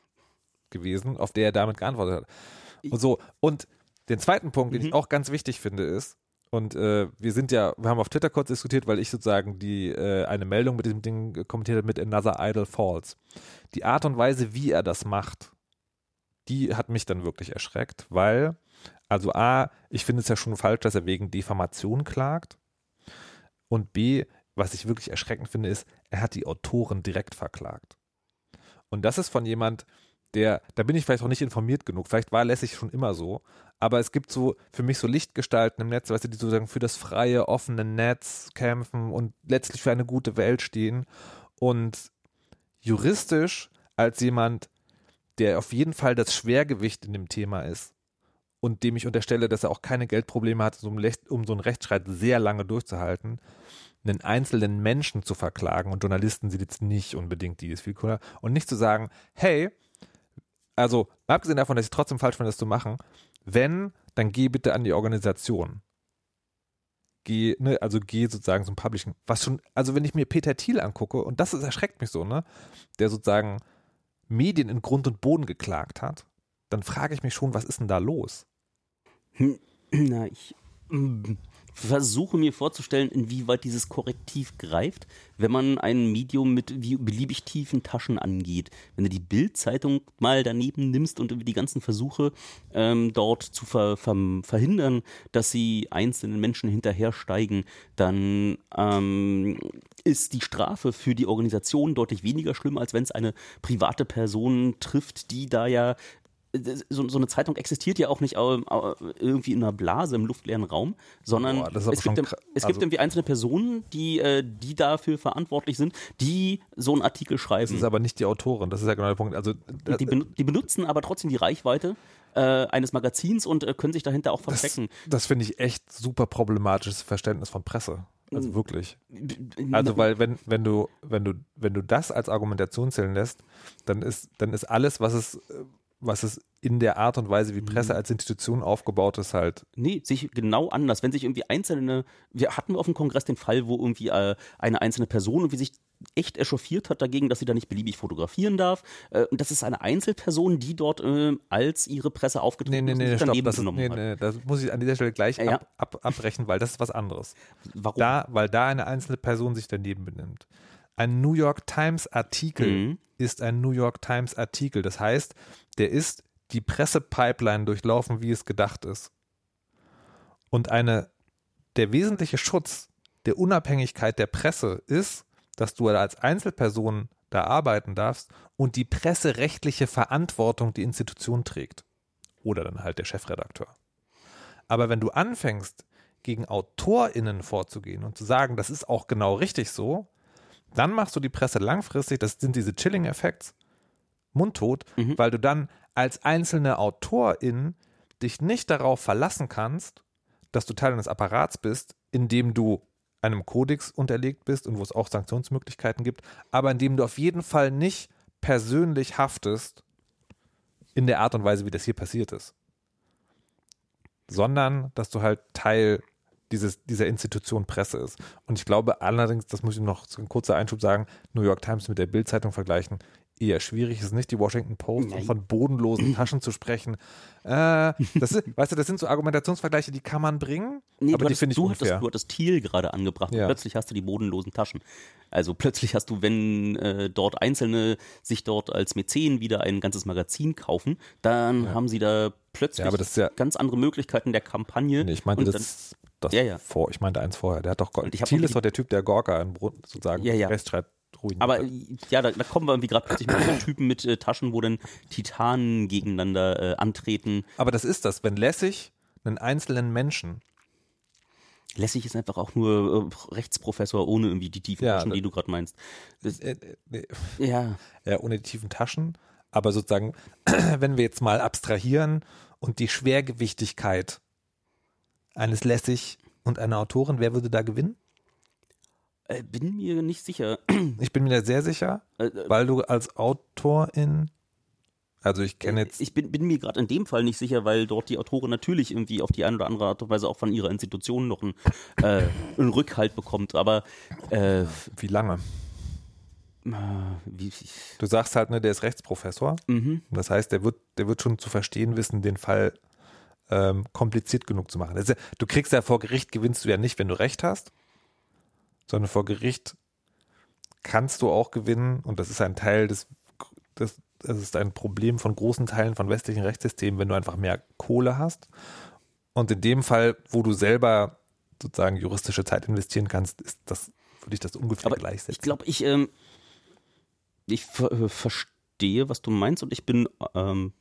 gewesen, auf der er damit geantwortet hat. Und so, und den zweiten Punkt, den ich auch ganz wichtig finde, ist, und äh, wir sind ja, wir haben auf Twitter kurz diskutiert, weil ich sozusagen die äh, eine Meldung mit diesem Ding kommentiert habe mit Another Idol Falls. Die Art und Weise, wie er das macht, die hat mich dann wirklich erschreckt, weil, also A, ich finde es ja schon falsch, dass er wegen Diffamation klagt. Und B, was ich wirklich erschreckend finde, ist, er hat die Autoren direkt verklagt. Und das ist von jemand, der, da bin ich vielleicht auch nicht informiert genug. Vielleicht war lässig schon immer so. Aber es gibt so für mich so Lichtgestalten im Netz, weißt du, die sozusagen für das freie, offene Netz kämpfen und letztlich für eine gute Welt stehen. Und juristisch als jemand, der auf jeden Fall das Schwergewicht in dem Thema ist und dem ich unterstelle, dass er auch keine Geldprobleme hat, um, so einen Rechtsstreit sehr lange durchzuhalten, einen einzelnen Menschen zu verklagen und Journalisten sind jetzt nicht unbedingt die, ist viel cooler. Und nicht zu sagen, hey, also abgesehen davon, dass ich trotzdem falsch finde, das zu machen, wenn, dann geh bitte an die Organisation. Geh, ne, also geh sozusagen zum Publishing. Was schon, also wenn ich mir Peter Thiel angucke, und das ist, erschreckt mich so, ne, der sozusagen Medien in Grund und Boden geklagt hat, dann frage ich mich schon, was ist denn da los? Na, ich versuche mir vorzustellen, inwieweit dieses Korrektiv greift, wenn man ein Medium mit beliebig tiefen Taschen angeht. Wenn du die Bild-Zeitung mal daneben nimmst und irgendwie die ganzen Versuche ähm, dort zu ver ver verhindern, dass sie einzelnen Menschen hinterhersteigen, dann ähm, ist die Strafe für die Organisation deutlich weniger schlimm, als wenn es eine private Person trifft, die da ja so, so eine Zeitung existiert ja auch nicht irgendwie in einer Blase im luftleeren Raum, sondern Boah, das es, gibt, kra- es gibt also- irgendwie einzelne Personen, die, äh, die dafür verantwortlich sind, die so einen Artikel Das schreiben. ist aber nicht die Autorin, das ist ja genau der Punkt. Also, Und die, benu- die benutzen aber trotzdem die Reichweite äh, eines Magazins und äh, können sich dahinter auch das, verstecken. das finde ich echt super problematisches Verständnis von Presse. Also Mhm. wirklich. Also weil wenn, wenn du, wenn du, wenn du das als Argumentation zählen lässt, dann ist, dann ist alles, was es, äh, was es in der Art und Weise, wie Presse Mhm. als Institution aufgebaut ist, halt. Nee, sich genau anders. Wenn sich irgendwie einzelne, wir hatten auf dem Kongress den Fall, wo irgendwie äh, eine einzelne Person irgendwie sich echt echauffiert hat dagegen, dass sie da nicht beliebig fotografieren darf. Äh, und das ist eine Einzelperson, die dort äh, als ihre Presse Nee, aufgetreten nee, ist und nee, sich stopp, das, ist, nee, hat. nee, das muss ich an dieser Stelle gleich Ja. ab, ab, abbrechen, weil das ist was anderes. Warum? Da, weil da eine einzelne Person sich daneben benimmt. Ein New York Times Artikel Mhm. ist ein New York Times Artikel. Das heißt, der ist die Pressepipeline durchlaufen, wie es gedacht ist. Und eine, der wesentliche Schutz der Unabhängigkeit der Presse ist, dass du als Einzelperson da arbeiten darfst und die presserechtliche Verantwortung die Institution trägt. Oder dann halt der Chefredakteur. Aber wenn du anfängst, gegen AutorInnen vorzugehen und zu sagen, das ist auch genau richtig so, dann machst du die Presse langfristig, das sind diese Chilling-Effekts, mundtot, Mhm. weil du dann als einzelne Autorin dich nicht darauf verlassen kannst, dass du Teil eines Apparats bist, in dem du einem Kodex unterlegt bist und wo es auch Sanktionsmöglichkeiten gibt, aber in dem du auf jeden Fall nicht persönlich haftest in der Art und Weise, wie das hier passiert ist. Sondern, dass du halt Teil dieses, dieser Institution Presse ist. Und ich glaube allerdings, das muss ich noch so ein kurzer Einschub sagen, New York Times mit der Bild-Zeitung vergleichen, eher schwierig. Es ist nicht die Washington Post, um von bodenlosen Taschen zu sprechen. Äh, das ist, weißt du, das sind so Argumentationsvergleiche, die kann man bringen, Nee, aber du die finde ich du, unfair. hattest, du hattest Thiel gerade angebracht Ja. plötzlich hast du die bodenlosen Taschen. Also plötzlich hast du, wenn äh, dort Einzelne sich dort als Mäzen wieder ein ganzes Magazin kaufen, dann haben sie da plötzlich Ja, ja- ganz andere Möglichkeiten der Kampagne. Nee, ich meinte das, das Ja, ja. vor, ich meinte eins vorher. Der hat doch, Thiel ist doch der Typ, der Gorka in Brun- sozusagen Ja, ja. Rechtsstreit ruiniert. Aber hat. äh, ja, da, da kommen wir irgendwie gerade plötzlich mit so Typen mit äh, Taschen, wo dann Titanen gegeneinander äh, antreten. aber das ist das, wenn lässig einen einzelnen Menschen Lässig ist einfach auch nur äh, Rechtsprofessor ohne irgendwie die tiefen Ja, Taschen, die du gerade meinst. Das, äh, äh, nee, ja, ja, ohne die tiefen Taschen, aber sozusagen, wenn wir jetzt mal abstrahieren und die Schwergewichtigkeit eines Lässig und einer Autorin, wer würde da gewinnen? äh, bin mir nicht sicher. Ich bin mir da sehr sicher, Äh, äh, weil du als Autorin, also ich kenne jetzt, Ich bin, bin mir gerade in dem Fall nicht sicher, weil dort die Autorin natürlich irgendwie auf die eine oder andere Art und Weise auch von ihrer Institution noch einen, äh, einen Rückhalt bekommt. Aber äh, wie lange? wie, Du sagst halt, ne, der ist Rechtsprofessor. mhm. Das heißt, der wird, der wird schon zu verstehen wissen, den Fall ähm, kompliziert genug zu machen. Ja, du kriegst ja vor Gericht, gewinnst du ja nicht, wenn du Recht hast, sondern vor Gericht kannst du auch gewinnen und das ist ein Teil des, des das ist ein Problem von großen Teilen von westlichen Rechtssystemen, wenn du einfach mehr Kohle hast. Und in dem Fall, wo du selber sozusagen juristische Zeit investieren kannst, ist das, würde ich das ungefähr Aber gleichsetzen. ich glaube, ich, ähm, ich ver verstehe verstehe, was du meinst und ich bin ähm,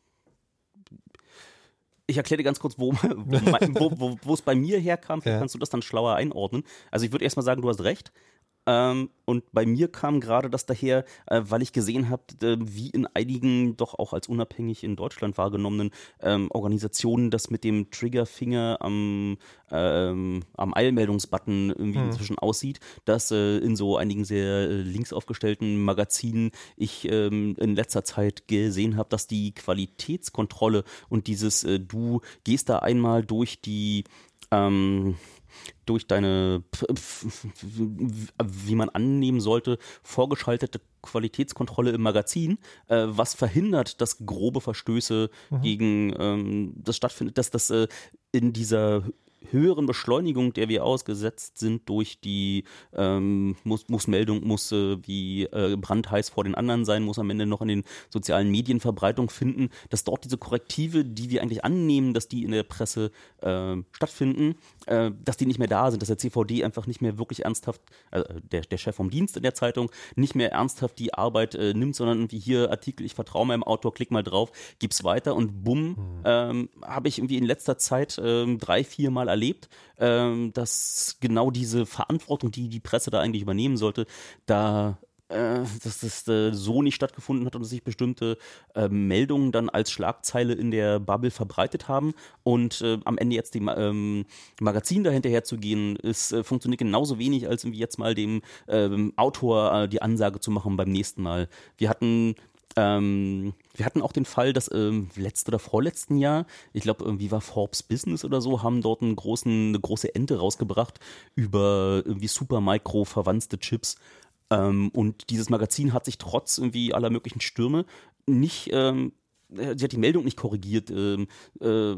ich erkläre dir ganz kurz, wo, wo, es bei mir herkam. Vielleicht Ja. kannst du das dann schlauer einordnen. Also ich würde erstmal sagen, du hast recht. Ähm, und bei mir kam gerade das daher, äh, weil ich gesehen habe, äh, wie in einigen doch auch als unabhängig in Deutschland wahrgenommenen ähm, Organisationen das mit dem Triggerfinger am, ähm, am Eilmeldungsbutton irgendwie inzwischen aussieht, dass äh, in so einigen sehr äh, links aufgestellten Magazinen ich ähm, in letzter Zeit gesehen habe, dass die Qualitätskontrolle und dieses äh, du gehst da einmal durch die ähm, durch deine, wie man annehmen sollte, vorgeschaltete Qualitätskontrolle im Magazin, äh, was verhindert, dass grobe Verstöße gegen ähm, das stattfindet, dass das äh, in dieser höheren Beschleunigung, der wir ausgesetzt sind durch die ähm, muss, muss Meldung, muss äh, wie äh, brandheiß vor den anderen sein, muss am Ende noch in den sozialen Medien Verbreitung finden, dass dort diese Korrektive, die wir eigentlich annehmen, dass die in der Presse äh, stattfinden, äh, dass die nicht mehr da sind, dass der CVD einfach nicht mehr wirklich ernsthaft, äh, der, der Chef vom Dienst in der Zeitung, nicht mehr ernsthaft die Arbeit äh, nimmt, sondern irgendwie hier Artikel, ich vertraue meinem Autor, klick mal drauf, gib's weiter und bumm, ähm, habe ich irgendwie in letzter Zeit ähm, drei, vier Mal erlebt, ähm, dass genau diese Verantwortung, die die Presse da eigentlich übernehmen sollte, da äh, dass das äh, so nicht stattgefunden hat und dass sich bestimmte äh, Meldungen dann als Schlagzeile in der Bubble verbreitet haben und äh, am Ende jetzt dem ähm, Magazin dahinterher zu gehen, ist, äh, funktioniert genauso wenig, als irgendwie jetzt mal dem ähm, Autor äh, die Ansage zu machen beim nächsten Mal. Wir hatten ähm, wir hatten auch den Fall, dass ähm, letzte oder vorletzten Jahr, ich glaube, irgendwie war Forbes Business oder so, haben dort einen großen, eine große Ente rausgebracht über irgendwie Supermicro verwandte Chips. Ähm, und dieses Magazin hat sich trotz irgendwie aller möglichen Stürme nicht ähm, äh, sie hat die Meldung nicht korrigiert. Ähm, äh,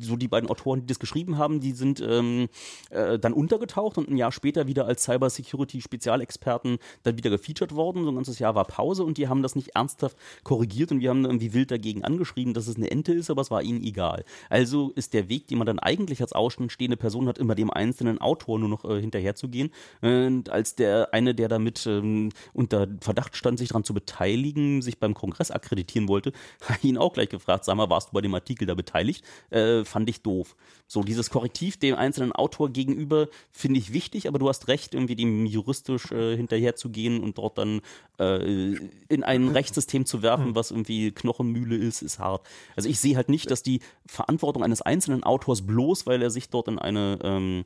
so die beiden Autoren, die das geschrieben haben, die sind ähm, äh, dann untergetaucht und ein Jahr später wieder als Cybersecurity-Spezialexperten dann wieder gefeatured worden. So ein ganzes Jahr war Pause und die haben das nicht ernsthaft korrigiert und wir haben irgendwie wild dagegen angeschrieben, dass es eine Ente ist, aber es war ihnen egal. Also ist der Weg, den man dann eigentlich als außenstehende Person hat, immer dem einzelnen Autor nur noch äh, hinterherzugehen. Und als der eine, der damit ähm, unter Verdacht stand, sich daran zu beteiligen, sich beim Kongress akkreditieren wollte, ihn auch gleich gefragt, sag mal, warst du bei dem Artikel da beteiligt? Äh, fand ich doof. So, dieses Korrektiv dem einzelnen Autor gegenüber finde ich wichtig, aber du hast recht, irgendwie dem juristisch äh, hinterherzugehen und dort dann äh, in ein Rechtssystem zu werfen, was irgendwie Knochenmühle ist, ist hart. Also ich sehe halt nicht, dass die Verantwortung eines einzelnen Autors bloß, weil er sich dort in eine ähm,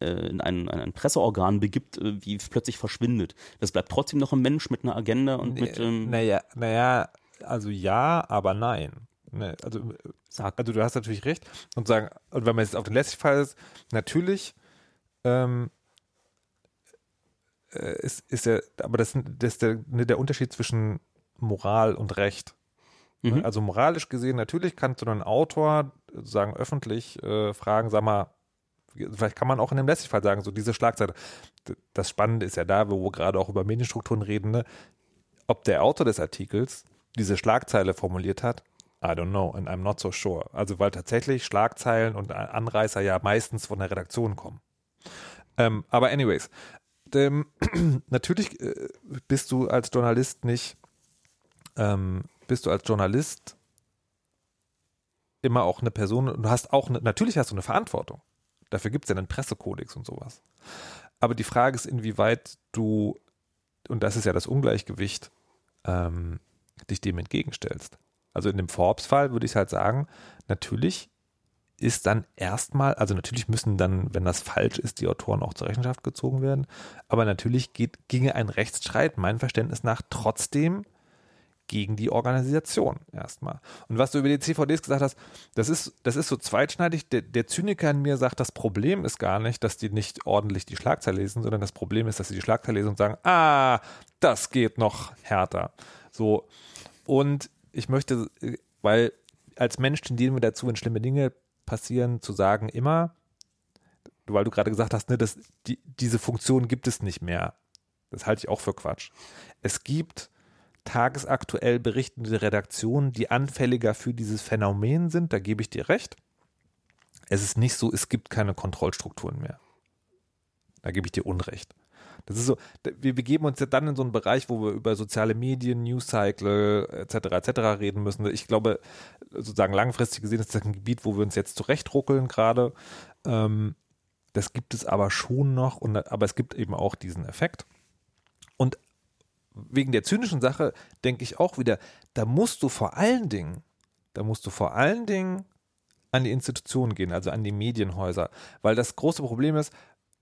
äh, in ein, in ein Presseorgan begibt, äh, wie plötzlich verschwindet. Das bleibt trotzdem noch ein Mensch mit einer Agenda und mit ähm, Naja, naja, also ja, aber nein. Ne, also, Sag. also du hast natürlich recht. Und sagen, und wenn man jetzt auf den letzten Fall ist, natürlich ähm, äh, ist, ist der, aber das, das ist der, ne, der Unterschied zwischen Moral und Recht. Mhm. Also moralisch gesehen, natürlich kannst du einen Autor sagen öffentlich äh, fragen, sag mal, vielleicht kann man auch in dem letzten Fall sagen, so diese Schlagzeile. Das Spannende ist ja da, wo wir gerade auch über Medienstrukturen reden, ne? ob der Autor des Artikels diese Schlagzeile formuliert hat, I don't know and I'm not so sure. Also weil tatsächlich Schlagzeilen und Anreißer ja meistens von der Redaktion kommen. Ähm, aber anyways, ähm, natürlich äh, bist du als Journalist nicht, ähm, bist du als Journalist immer auch eine Person, du hast auch, eine, natürlich hast du eine Verantwortung. Dafür gibt es ja einen Pressekodex und sowas. Aber die Frage ist, inwieweit du, und das ist ja das Ungleichgewicht, ähm, dich dem entgegenstellst. Also in dem Forbes-Fall würde ich halt sagen, natürlich ist dann erstmal, also natürlich müssen dann, wenn das falsch ist, die Autoren auch zur Rechenschaft gezogen werden. Aber natürlich geht, ginge ein Rechtsstreit, mein Verständnis nach, trotzdem gegen die Organisation erstmal. Und was du über die CVDs gesagt hast, das ist, das ist so zweitschneidig. Der, der Zyniker in mir sagt, das Problem ist gar nicht, dass die nicht ordentlich die Schlagzeile lesen, sondern das Problem ist, dass sie die Schlagzeile lesen und sagen, ah, das geht noch härter. So. Und ich möchte, weil als Mensch tendieren wir dazu, wenn schlimme Dinge passieren, zu sagen immer, weil du gerade gesagt hast, ne, dass die, diese Funktion gibt es nicht mehr. Das halte ich auch für Quatsch. Es gibt tagesaktuell berichtende Redaktionen, die anfälliger für dieses Phänomen sind, da gebe ich dir recht. Es ist nicht so, es gibt keine Kontrollstrukturen mehr. Da gebe ich dir Unrecht. Das ist so, wir begeben uns ja dann in so einen Bereich, wo wir über soziale Medien, Newscycle etc. etc. reden müssen. Ich glaube, sozusagen langfristig gesehen ist das ein Gebiet, wo wir uns jetzt zurechtruckeln gerade. Ähm, das gibt es aber schon noch, und, aber es gibt eben auch diesen Effekt. Und wegen der zynischen Sache denke ich auch wieder, da musst du vor allen Dingen, da musst du vor allen Dingen an die Institutionen gehen, also an die Medienhäuser, weil das große Problem ist,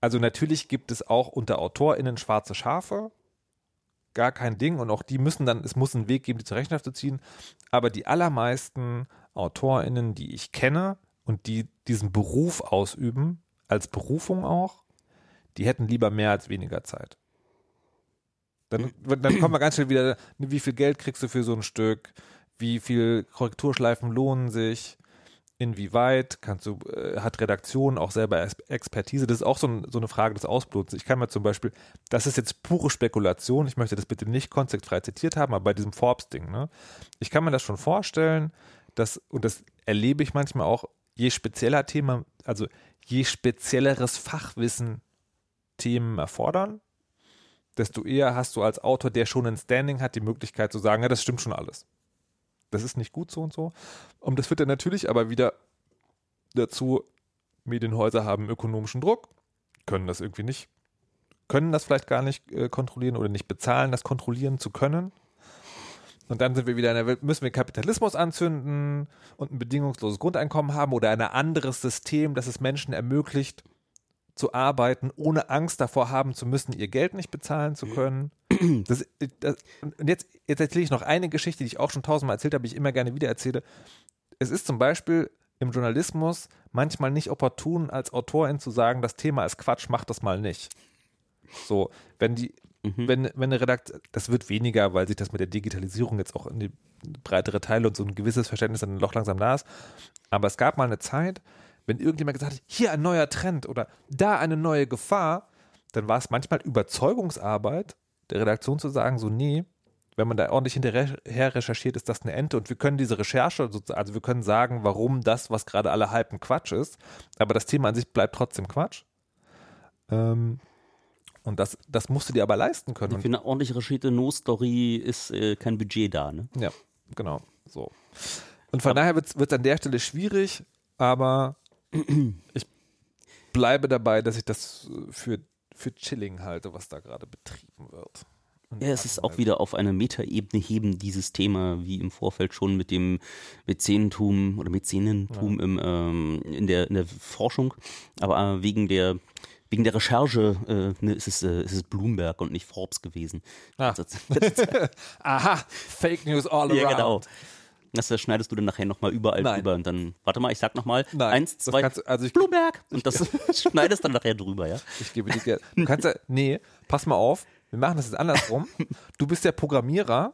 also natürlich gibt es auch unter AutorInnen schwarze Schafe, gar kein Ding. Und auch die müssen dann, es muss einen Weg geben, die zur Rechenschaft zu ziehen, aber die allermeisten AutorInnen, die ich kenne und die diesen Beruf ausüben, als Berufung auch, die hätten lieber mehr als weniger Zeit. Dann, dann kommen wir ganz schnell wieder, wie viel Geld kriegst du für so ein Stück, wie viel Korrekturschleifen lohnen sich, inwieweit kannst du, äh, hat Redaktion auch selber Ex- Expertise, das ist auch so, ein, so eine Frage des Ausblutens. Ich kann mir zum Beispiel, das ist jetzt pure Spekulation, ich möchte das bitte nicht konzeptfrei zitiert haben, aber bei diesem Forbes-Ding, ne? Ich kann mir das schon vorstellen, dass, und das erlebe ich manchmal auch, je spezieller Thema, also je spezielleres Fachwissen Themen erfordern, desto eher hast du als Autor, der schon ein Standing hat, die Möglichkeit zu sagen, ja, das stimmt schon alles. Das ist nicht gut so und so. Und das führt dann natürlich aber wieder dazu, Medienhäuser haben ökonomischen Druck, können das irgendwie nicht, können das vielleicht gar nicht äh, kontrollieren oder nicht bezahlen, das kontrollieren zu können. Und dann sind wir wieder in der Welt, müssen wir Kapitalismus anzünden und ein bedingungsloses Grundeinkommen haben oder ein anderes System, das es Menschen ermöglicht, zu arbeiten, ohne Angst davor haben zu müssen, ihr Geld nicht bezahlen zu können. Das, das, und jetzt, jetzt erzähle ich noch eine Geschichte, die ich auch schon tausendmal erzählt habe, die ich immer gerne wieder erzähle. Es ist zum Beispiel im Journalismus manchmal nicht opportun, als Autorin zu sagen, das Thema ist Quatsch, mach das mal nicht. So, wenn die, wenn, wenn eine Redaktion, das wird weniger, weil sich das mit der Digitalisierung jetzt auch in die breitere Teile und so ein gewisses Verständnis dann doch langsam da ist. Aber es gab mal eine Zeit, wenn irgendjemand gesagt hat, hier ein neuer Trend oder da eine neue Gefahr, dann war es manchmal Überzeugungsarbeit der Redaktion zu sagen, so nee, wenn man da ordentlich hinterher recherchiert, ist das eine Ente und wir können diese Recherche, sozusagen- also wir können sagen, warum das, was gerade alle hypen, Quatsch ist, aber das Thema an sich bleibt trotzdem Quatsch. Ähm, und das, das musst du dir aber leisten können. Und Für eine ordentlich recherchierte No-Story ist äh, kein Budget da, ne? Ja, genau. So. Und von daher wird es an der Stelle schwierig, aber ich bleibe dabei, dass ich das für, für Chilling halte, was da gerade betrieben wird. Ja, es ist auch wieder auf eine Metaebene heben, dieses Thema, wie im Vorfeld schon mit dem Mäzenentum oder Mäzenentum im, ähm, in, der, in der Forschung. Aber äh, wegen der wegen der Recherche äh, ne, ist, es, äh, ist es Bloomberg und nicht Forbes gewesen. Ah. Aha, Fake News all around. ja, genau. Das schneidest du dann nachher nochmal überall Nein. drüber und dann, warte mal, ich sag nochmal, eins, zwei, kannst also ich- Bloomberg und das schneidest dann nachher drüber, ja? Ich gebe dir Geld. Du kannst ja, nee, pass mal auf, wir machen das jetzt andersrum. Du bist der Programmierer,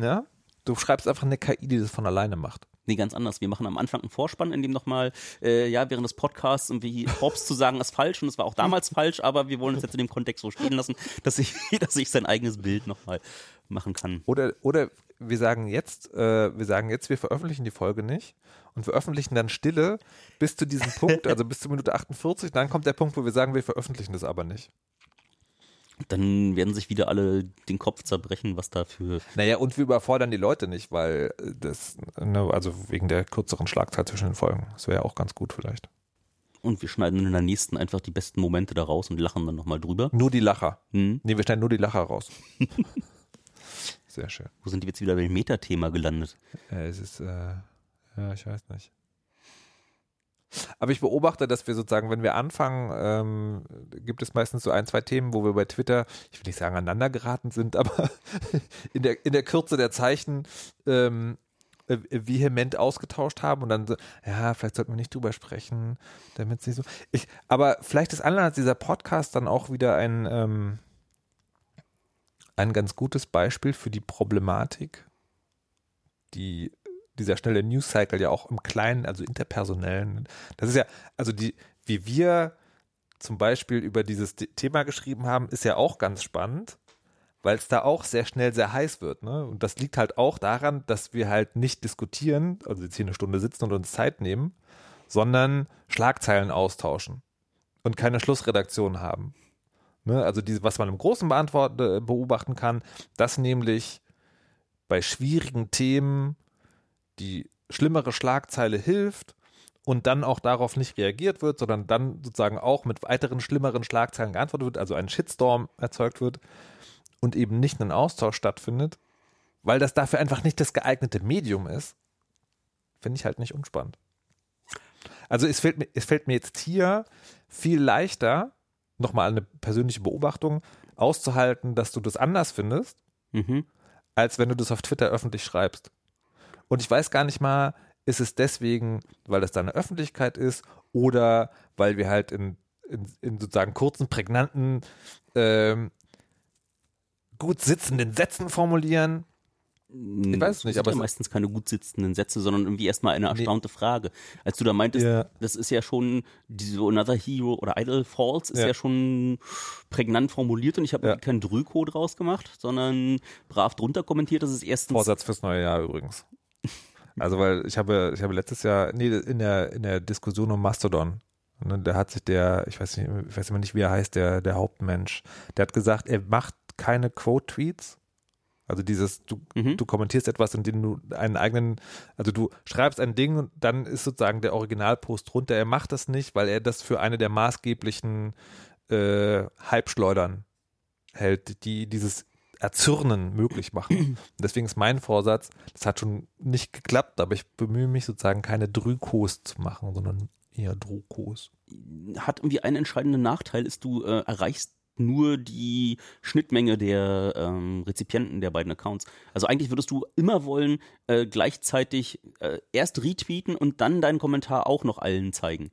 ja? Du schreibst einfach eine KI, die das von alleine macht. Nee, ganz anders. Wir machen am Anfang einen Vorspann, in dem nochmal, äh, ja, während des Podcasts irgendwie Forbes zu sagen ist falsch und es war auch damals falsch, aber wir wollen es jetzt in dem Kontext so stehen lassen, dass ich, dass ich sein eigenes Bild nochmal machen kann. Oder, oder wir sagen jetzt, äh, wir sagen jetzt, wir veröffentlichen die Folge nicht und veröffentlichen dann Stille bis zu diesem Punkt, also bis zur Minute 48. Dann kommt der Punkt, wo wir sagen, wir veröffentlichen das aber nicht. Dann werden sich wieder alle den Kopf zerbrechen, was da für. Naja, und wir überfordern die Leute nicht, weil das, ne, also wegen der kürzeren Schlagzeit zwischen den Folgen. Das wäre ja auch ganz gut vielleicht. Und wir schneiden in der nächsten einfach die besten Momente da raus und lachen dann nochmal drüber. Nur die Lacher. Hm. Nee, wir schneiden nur die Lacher raus. Sehr schön. Wo sind die jetzt wieder beim Metathema gelandet? Äh, es ist, äh, ja, ich weiß nicht. Aber ich beobachte, dass wir sozusagen, wenn wir anfangen, ähm, gibt es meistens so ein, zwei Themen, wo wir bei Twitter, ich will nicht sagen aneinander geraten sind, aber in der, in der Kürze der Zeichen ähm, äh, vehement ausgetauscht haben und dann so, ja, vielleicht sollten wir nicht drüber sprechen, damit es nicht so. Ich, aber vielleicht ist Anlass dieser Podcast dann auch wieder ein, ähm, ein ganz gutes Beispiel für die Problematik, die dieser schnelle News Cycle ja auch im Kleinen, also interpersonellen, das ist ja, also die, wie wir zum Beispiel über dieses The- Thema geschrieben haben, ist ja auch ganz spannend, weil es da auch sehr schnell sehr heiß wird. Ne? Und das liegt halt auch daran, dass wir halt nicht diskutieren, also jetzt hier eine Stunde sitzen und uns Zeit nehmen, sondern Schlagzeilen austauschen und keine Schlussredaktion haben. Ne? Also diese, was man im Großen äh, beobachten kann, dass nämlich bei schwierigen Themen die schlimmere Schlagzeile hilft und dann auch darauf nicht reagiert wird, sondern dann sozusagen auch mit weiteren schlimmeren Schlagzeilen geantwortet wird, also ein Shitstorm erzeugt wird und eben nicht ein Austausch stattfindet, weil das dafür einfach nicht das geeignete Medium ist, finde ich halt nicht unspannend. Also es fällt mir, es fällt mir jetzt hier viel leichter, nochmal eine persönliche Beobachtung auszuhalten, dass du das anders findest, Mhm. als wenn du das auf Twitter öffentlich schreibst. Und ich weiß gar nicht mal, ist es deswegen, weil das da eine Öffentlichkeit ist oder weil wir halt in, in, in sozusagen kurzen, prägnanten, ähm, gut sitzenden Sätzen formulieren. Ich weiß es nicht, aber ja es- meistens keine gut sitzenden Sätze, sondern irgendwie erstmal eine erstaunte Frage. Als du da meintest, Ja. das ist ja schon, diese Another Hero oder Idle Falls ist ja, Ja. schon prägnant formuliert und ich habe Ja. keinen Drüko draus gemacht, sondern brav drunter kommentiert, dass es erstens Vorsatz fürs neue Jahr übrigens. Also weil ich habe, ich habe letztes Jahr, nee, in der, in der Diskussion um Mastodon, ne, da hat sich der, ich weiß nicht, ich weiß immer nicht, wie er heißt, der, der Hauptmensch, der hat gesagt, er macht keine Quote-Tweets. Also dieses, du, Mhm. du kommentierst etwas, in dem du einen eigenen, also du schreibst ein Ding und dann ist sozusagen der Originalpost drunter. Er macht das nicht, weil er das für eine der maßgeblichen äh, Hype-Schleudern hält, die dieses Erzürnen möglich machen. Deswegen ist mein Vorsatz, das hat schon nicht geklappt, aber ich bemühe mich sozusagen keine Drükos zu machen, sondern eher Drukos. hat irgendwie einen entscheidenden Nachteil, ist du äh, erreichst nur die Schnittmenge der ähm, Rezipienten der beiden Accounts. Also eigentlich würdest du immer wollen, äh, gleichzeitig äh, erst retweeten und dann deinen Kommentar auch noch allen zeigen.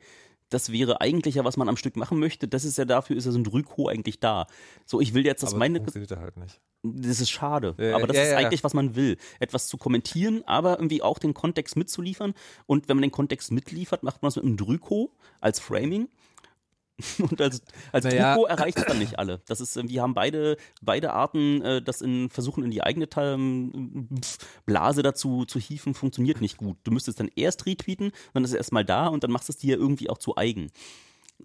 Das wäre eigentlich ja, was man am Stück machen möchte. Das ist ja dafür, ist ja so ein Drüko eigentlich da. So, ich will jetzt, dass aber meine, das funktioniert halt nicht. das ist schade. Ja, aber das ja, ist ja, ja. eigentlich, was man will. Etwas zu kommentieren, aber irgendwie auch den Kontext mitzuliefern. Und wenn man den Kontext mitliefert, macht man das mit einem Drüko als Framing. Und als, als Naja. Drüko erreicht es dann nicht alle. Das ist, äh, wir haben beide, beide Arten, äh, das in versuchen in die eigene ähm, Blase dazu zu hieven, funktioniert nicht gut. Du müsstest dann erst retweeten, dann ist es erstmal da und dann machst du es dir irgendwie auch zu eigen.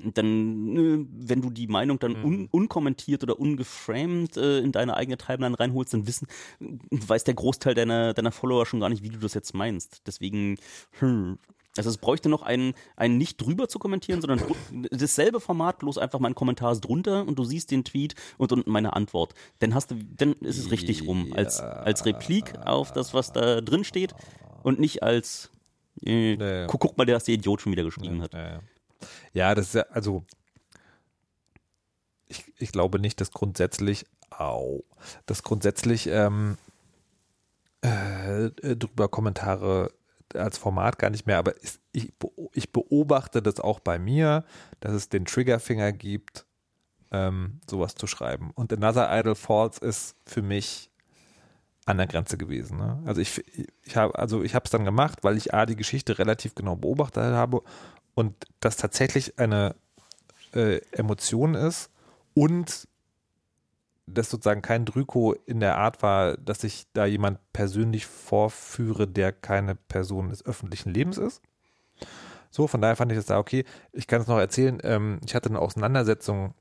Und dann, äh, wenn du die Meinung dann un unkommentiert oder ungeframed äh, in deine eigene Timeline reinholst, dann wissen, weiß der Großteil deiner, deiner Follower schon gar nicht, wie du das jetzt meinst. Deswegen, hm. Also es bräuchte noch einen, einen nicht drüber zu kommentieren, sondern dasselbe Format, bloß einfach mein Kommentar ist drunter und du siehst den Tweet und unten meine Antwort. Dann hast du, dann ist es richtig rum. Als, als Replik auf das, was da drin steht und nicht als äh, Ja, ja. guck, guck mal, was der Idiot schon wieder geschrieben hat. Ja, das ist ja, also ich, ich glaube nicht, dass grundsätzlich, au, dass grundsätzlich ähm, äh, äh, drüber Kommentare als Format gar nicht mehr, aber ich, ich beobachte das auch bei mir, dass es den Triggerfinger gibt, ähm, sowas zu schreiben. Und Another Idol Falls ist für mich an der Grenze gewesen. Ne? Also ich, ich habe also es dann gemacht, weil ich A, die Geschichte relativ genau beobachtet habe und das tatsächlich eine äh, Emotion ist und das sozusagen kein Drüko in der Art war, dass ich da jemand persönlich vorführe, der keine Person des öffentlichen Lebens ist. So, von daher fand ich das da okay. Ich kann es noch erzählen, ähm, ich hatte eine Auseinandersetzung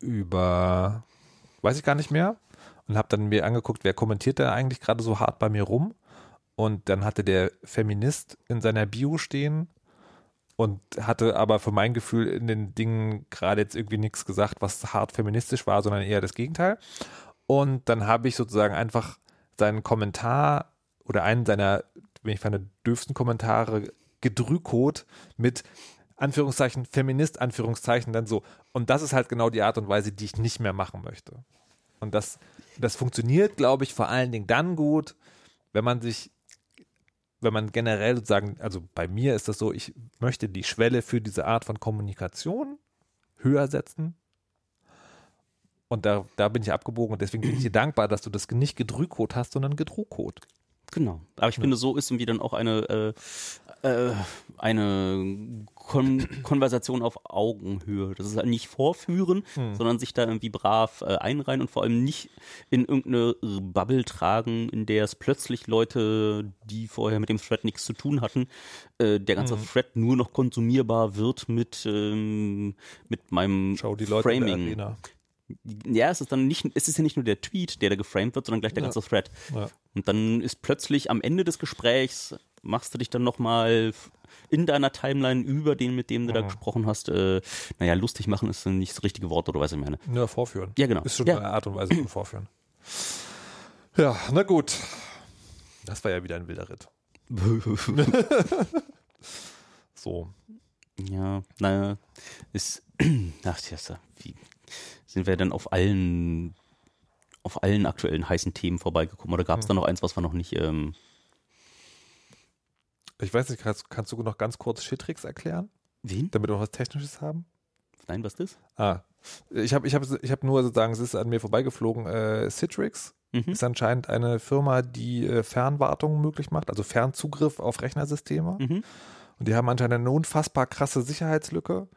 über, weiß ich gar nicht mehr, und habe dann mir angeguckt, wer kommentiert da eigentlich gerade so hart bei mir rum. Und dann hatte der Feminist in seiner Bio stehen und hatte aber für mein Gefühl in den Dingen gerade jetzt irgendwie nichts gesagt, was hart feministisch war, sondern eher das Gegenteil. Und dann habe ich sozusagen einfach seinen Kommentar oder einen seiner, wenn ich fand, dürfsten Kommentare gedrückt mit Anführungszeichen, Feminist, Anführungszeichen, dann so. Und das ist halt genau die Art und Weise, die ich nicht mehr machen möchte. Und das, das funktioniert, glaube ich, vor allen Dingen dann gut, wenn man sich, wenn man generell sozusagen, also bei mir ist das so, ich möchte die Schwelle für diese Art von Kommunikation höher setzen. Und da, da bin ich abgebogen und deswegen bin ich dir dankbar, dass du das nicht gedrückt hast, sondern gedruckt. Genau. Aber ich finde, so ist irgendwie dann auch eine, äh, Äh, eine Kon Konversation auf Augenhöhe. Das ist halt nicht vorführen, sondern sich da irgendwie brav äh, einreihen und vor allem nicht in irgendeine Bubble tragen, in der es plötzlich Leute, die vorher mit dem Thread nichts zu tun hatten, äh, der ganze Thread nur noch konsumierbar wird mit, ähm, mit meinem Schau die Leute Framing. Ja, es ist dann nicht, es ist ja nicht nur der Tweet, der da geframed wird, sondern gleich der Ja. ganze Thread. Ja. Und dann ist plötzlich am Ende des Gesprächs, machst du dich dann nochmal in deiner Timeline über den, mit dem du da Mhm. gesprochen hast, äh, naja, lustig machen ist nicht das richtige Wort, oder was ich meine. Ja, vorführen. Ja, genau. Ist schon Ja. eine Art und Weise von Vorführen. Ja, na gut. Das war ja wieder ein wilder Ritt. So. ja, naja, ist, ach, ja, wie sind wir denn auf allen, auf allen aktuellen heißen Themen vorbeigekommen? Oder gab es da noch eins, was wir noch nicht, ähm, Ich weiß nicht, kannst, kannst du noch ganz kurz Shitrix erklären, wen? damit wir noch was Technisches haben? Nein, was ist das? Ah, ich habe ich hab, ich hab nur sozusagen, es ist an mir vorbeigeflogen, äh, Citrix Mhm. ist anscheinend eine Firma, die äh, Fernwartung möglich macht, also Fernzugriff auf Rechnersysteme. Mhm. Und die haben anscheinend eine unfassbar krasse Sicherheitslücke,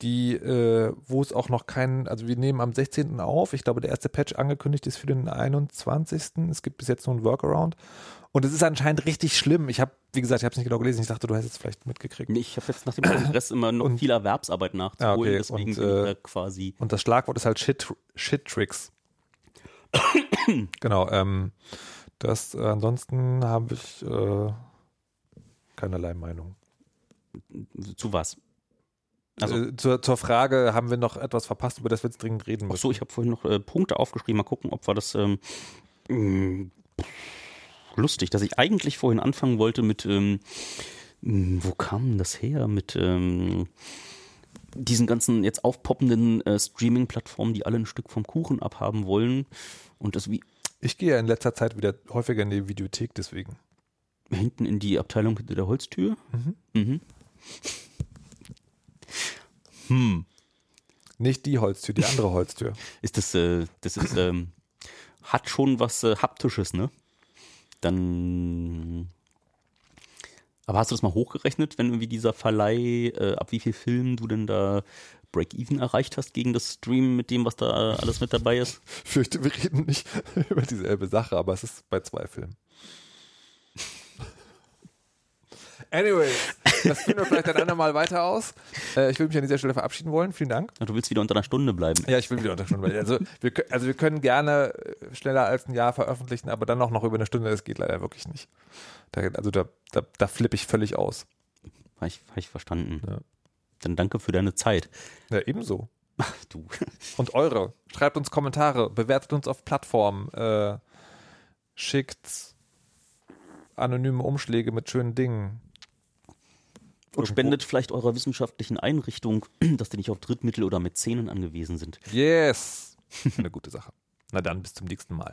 die, äh, wo es auch noch keinen, also wir nehmen am 16. auf, ich glaube, der erste Patch angekündigt ist für den 21. Es gibt bis jetzt nur einen Workaround. Und es ist anscheinend richtig schlimm. Ich habe, wie gesagt, ich habe es nicht genau gelesen. Ich dachte, du hast es vielleicht mitgekriegt. Nee, Ich habe jetzt nach dem Kongress immer noch Und- viel Erwerbsarbeit nachzuholen, okay. deswegen Und, äh, quasi. Und das Schlagwort ist halt Shit, Shit Tricks. genau. Ähm, das, äh, ansonsten habe ich äh, keinerlei Meinung. Zu was? Also- äh, zur, zur Frage, haben wir noch etwas verpasst, über das wir jetzt dringend reden müssen? so, ich habe vorhin noch äh, Punkte aufgeschrieben. Mal gucken, ob wir das. Ähm, mh, lustig, dass ich eigentlich vorhin anfangen wollte mit. Ähm, mh, wo kam das her? Mit. Ähm, diesen ganzen jetzt aufpoppenden äh, Streaming-Plattformen, die alle ein Stück vom Kuchen abhaben wollen. Und das wie Ich gehe ja in letzter Zeit wieder häufiger in die Videothek, deswegen. hinten in die Abteilung hinter der Holztür. Mhm. Hm. Nicht die Holztür, die andere Holztür. ist das, äh, das ist, ähm, hat schon was äh, Haptisches, ne? Dann. Aber hast du das mal hochgerechnet, wenn irgendwie dieser Verleih, äh, ab wie viel Filmen du denn da Break-Even erreicht hast gegen das Stream mit dem, was da alles mit dabei ist? Fürchte, wir reden nicht über dieselbe Sache, aber es ist bei zwei Filmen. Anyway, das führen wir vielleicht ein andermal weiter aus. Äh, ich will mich an dieser Stelle verabschieden wollen. Vielen Dank. Du willst wieder unter einer Stunde bleiben. Ja, ich will wieder unter Stunde. weil- Also wir, also wir können gerne äh, schneller als ein Jahr veröffentlichen, aber dann auch noch über eine Stunde, das geht leider wirklich nicht. Da, also da, da, da flippe ich völlig aus. Habe ich, hab ich verstanden. Ja. Dann danke für deine Zeit. Ja, ebenso. Ach du. Und eure. Schreibt uns Kommentare, bewertet uns auf Plattformen, äh, schickt anonyme Umschläge mit schönen Dingen. Und spendet vielleicht eurer wissenschaftlichen Einrichtung, dass die nicht auf Drittmittel oder Mäzenen angewiesen sind. Yes! Eine gute Sache. Na dann, bis zum nächsten Mal.